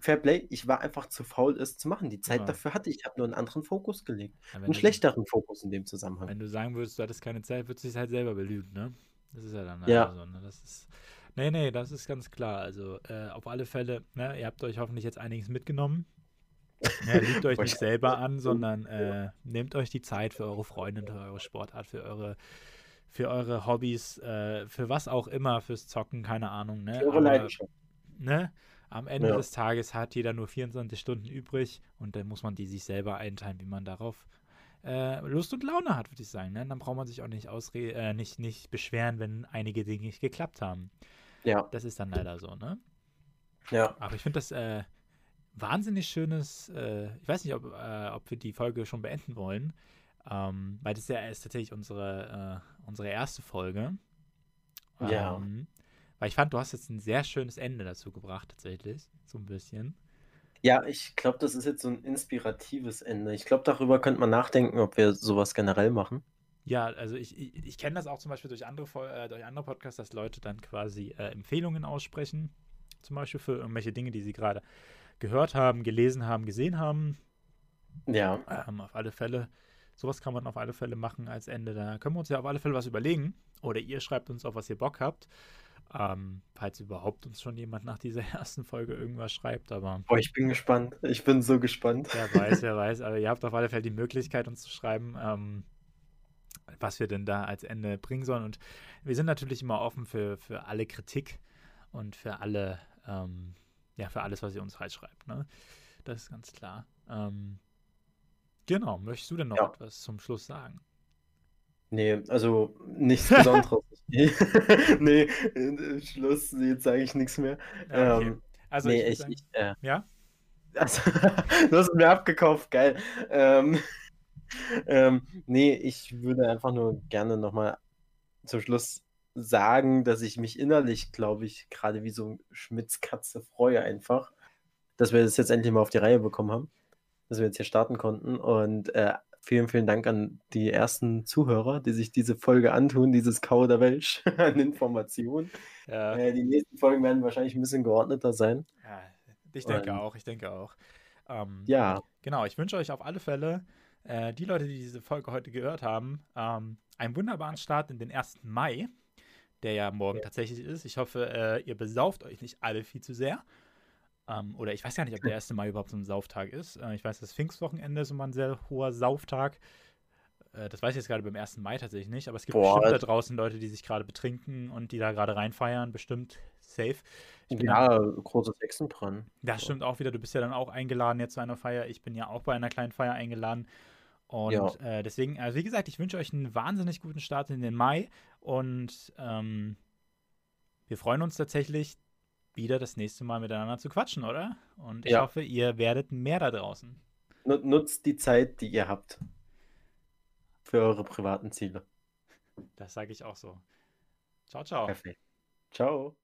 Fairplay, ich war einfach zu faul, es zu machen. Die Zeit ja. dafür hatte ich. Ich habe nur einen anderen Fokus gelegt. Ja, einen schlechteren Fokus in dem Zusammenhang. Wenn du sagen würdest, du hattest keine Zeit, würdest du dich halt selber belügen, ne? Das ist ja dann ja. so, ne? Das ist. Nee, nee, das ist ganz klar. Also äh, auf alle Fälle, ne, ihr habt euch hoffentlich jetzt einiges mitgenommen. Ja, liebt euch nicht selber an, sondern äh, nehmt euch die Zeit für eure Freundin, für eure Sportart, für eure für eure Hobbys, äh, für was auch immer, fürs Zocken, keine Ahnung. Ne? Für eure Leidenschaft. Ne? Am Ende ja. des Tages hat jeder nur 24 Stunden übrig und dann muss man die sich selber einteilen, wie man darauf äh, Lust und Laune hat, würde ich sagen. Ne? Dann braucht man sich auch nicht, ausre äh, nicht, nicht beschweren, wenn einige Dinge nicht geklappt haben. Ja. Das ist dann leider so, ne? Ja. Aber ich finde das äh, wahnsinnig schönes, äh, ich weiß nicht, ob, äh, ob wir die Folge schon beenden wollen, ähm, weil das ja ist tatsächlich unsere, äh, unsere erste Folge. Ja. Ähm, weil ich fand, du hast jetzt ein sehr schönes Ende dazu gebracht, tatsächlich. So ein bisschen. Ja, ich glaube, das ist jetzt so ein inspiratives Ende. Ich glaube, darüber könnte man nachdenken, ob wir sowas generell machen. Ja, also ich, ich, ich kenne das auch zum Beispiel durch andere, äh, durch andere Podcasts, dass Leute dann quasi äh, Empfehlungen aussprechen. Zum Beispiel für irgendwelche Dinge, die sie gerade gehört haben, gelesen haben, gesehen haben. Ja. Ähm, auf alle Fälle Sowas kann man auf alle Fälle machen als Ende. Da können wir uns ja auf alle Fälle was überlegen. Oder ihr schreibt uns auf, was ihr Bock habt. Ähm, falls überhaupt uns schon jemand nach dieser ersten Folge irgendwas schreibt, aber. Oh, ich bin gespannt. Ich bin so gespannt. Wer weiß, wer weiß. Aber ihr habt auf alle Fälle die Möglichkeit, uns zu schreiben, ähm, was wir denn da als Ende bringen sollen. Und wir sind natürlich immer offen für, für alle Kritik und für alle, ähm, ja, für alles, was ihr uns halt schreibt. Ne? Das ist ganz klar. Ähm, Genau, möchtest du denn noch ja. etwas zum Schluss sagen? Nee, also nichts Besonderes. nee, äh, Schluss, jetzt sage ich nichts mehr. Ja, okay. ähm, also nee, ich, ich, äh, ja? Also, du hast es mir abgekauft, geil. Ähm, ähm, nee, ich würde einfach nur gerne nochmal zum Schluss sagen, dass ich mich innerlich, glaube ich, gerade wie so ein Schmitzkatze freue einfach, dass wir das jetzt endlich mal auf die Reihe bekommen haben dass wir jetzt hier starten konnten. Und äh, vielen, vielen Dank an die ersten Zuhörer, die sich diese Folge antun, dieses Kauderwelsch an Informationen. Ja. Äh, die nächsten Folgen werden wahrscheinlich ein bisschen geordneter sein. Ja, ich denke Und, auch, ich denke auch. Ähm, ja. Genau, ich wünsche euch auf alle Fälle, äh, die Leute, die diese Folge heute gehört haben, ähm, einen wunderbaren Start in den 1. Mai, der ja morgen ja. tatsächlich ist. Ich hoffe, äh, ihr besauft euch nicht alle viel zu sehr. Ähm, oder ich weiß gar nicht, ob der 1. Mai überhaupt so ein Sauftag ist. Äh, ich weiß, das Pfingstwochenende ist immer ein sehr hoher Sauftag. Äh, das weiß ich jetzt gerade beim 1. Mai tatsächlich nicht, aber es gibt Boah, bestimmt da draußen Leute, die sich gerade betrinken und die da gerade reinfeiern. Bestimmt safe. ja, dann, großes Hexenbrenn. Das stimmt auch wieder. Du bist ja dann auch eingeladen jetzt zu einer Feier. Ich bin ja auch bei einer kleinen Feier eingeladen. Und ja. äh, deswegen, also wie gesagt, ich wünsche euch einen wahnsinnig guten Start in den Mai und ähm, wir freuen uns tatsächlich, wieder das nächste Mal miteinander zu quatschen, oder? Und ich ja. hoffe, ihr werdet mehr da draußen. Nutzt die Zeit, die ihr habt. für eure privaten Ziele. Das sage ich auch so. Ciao, ciao. Perfekt. Ciao.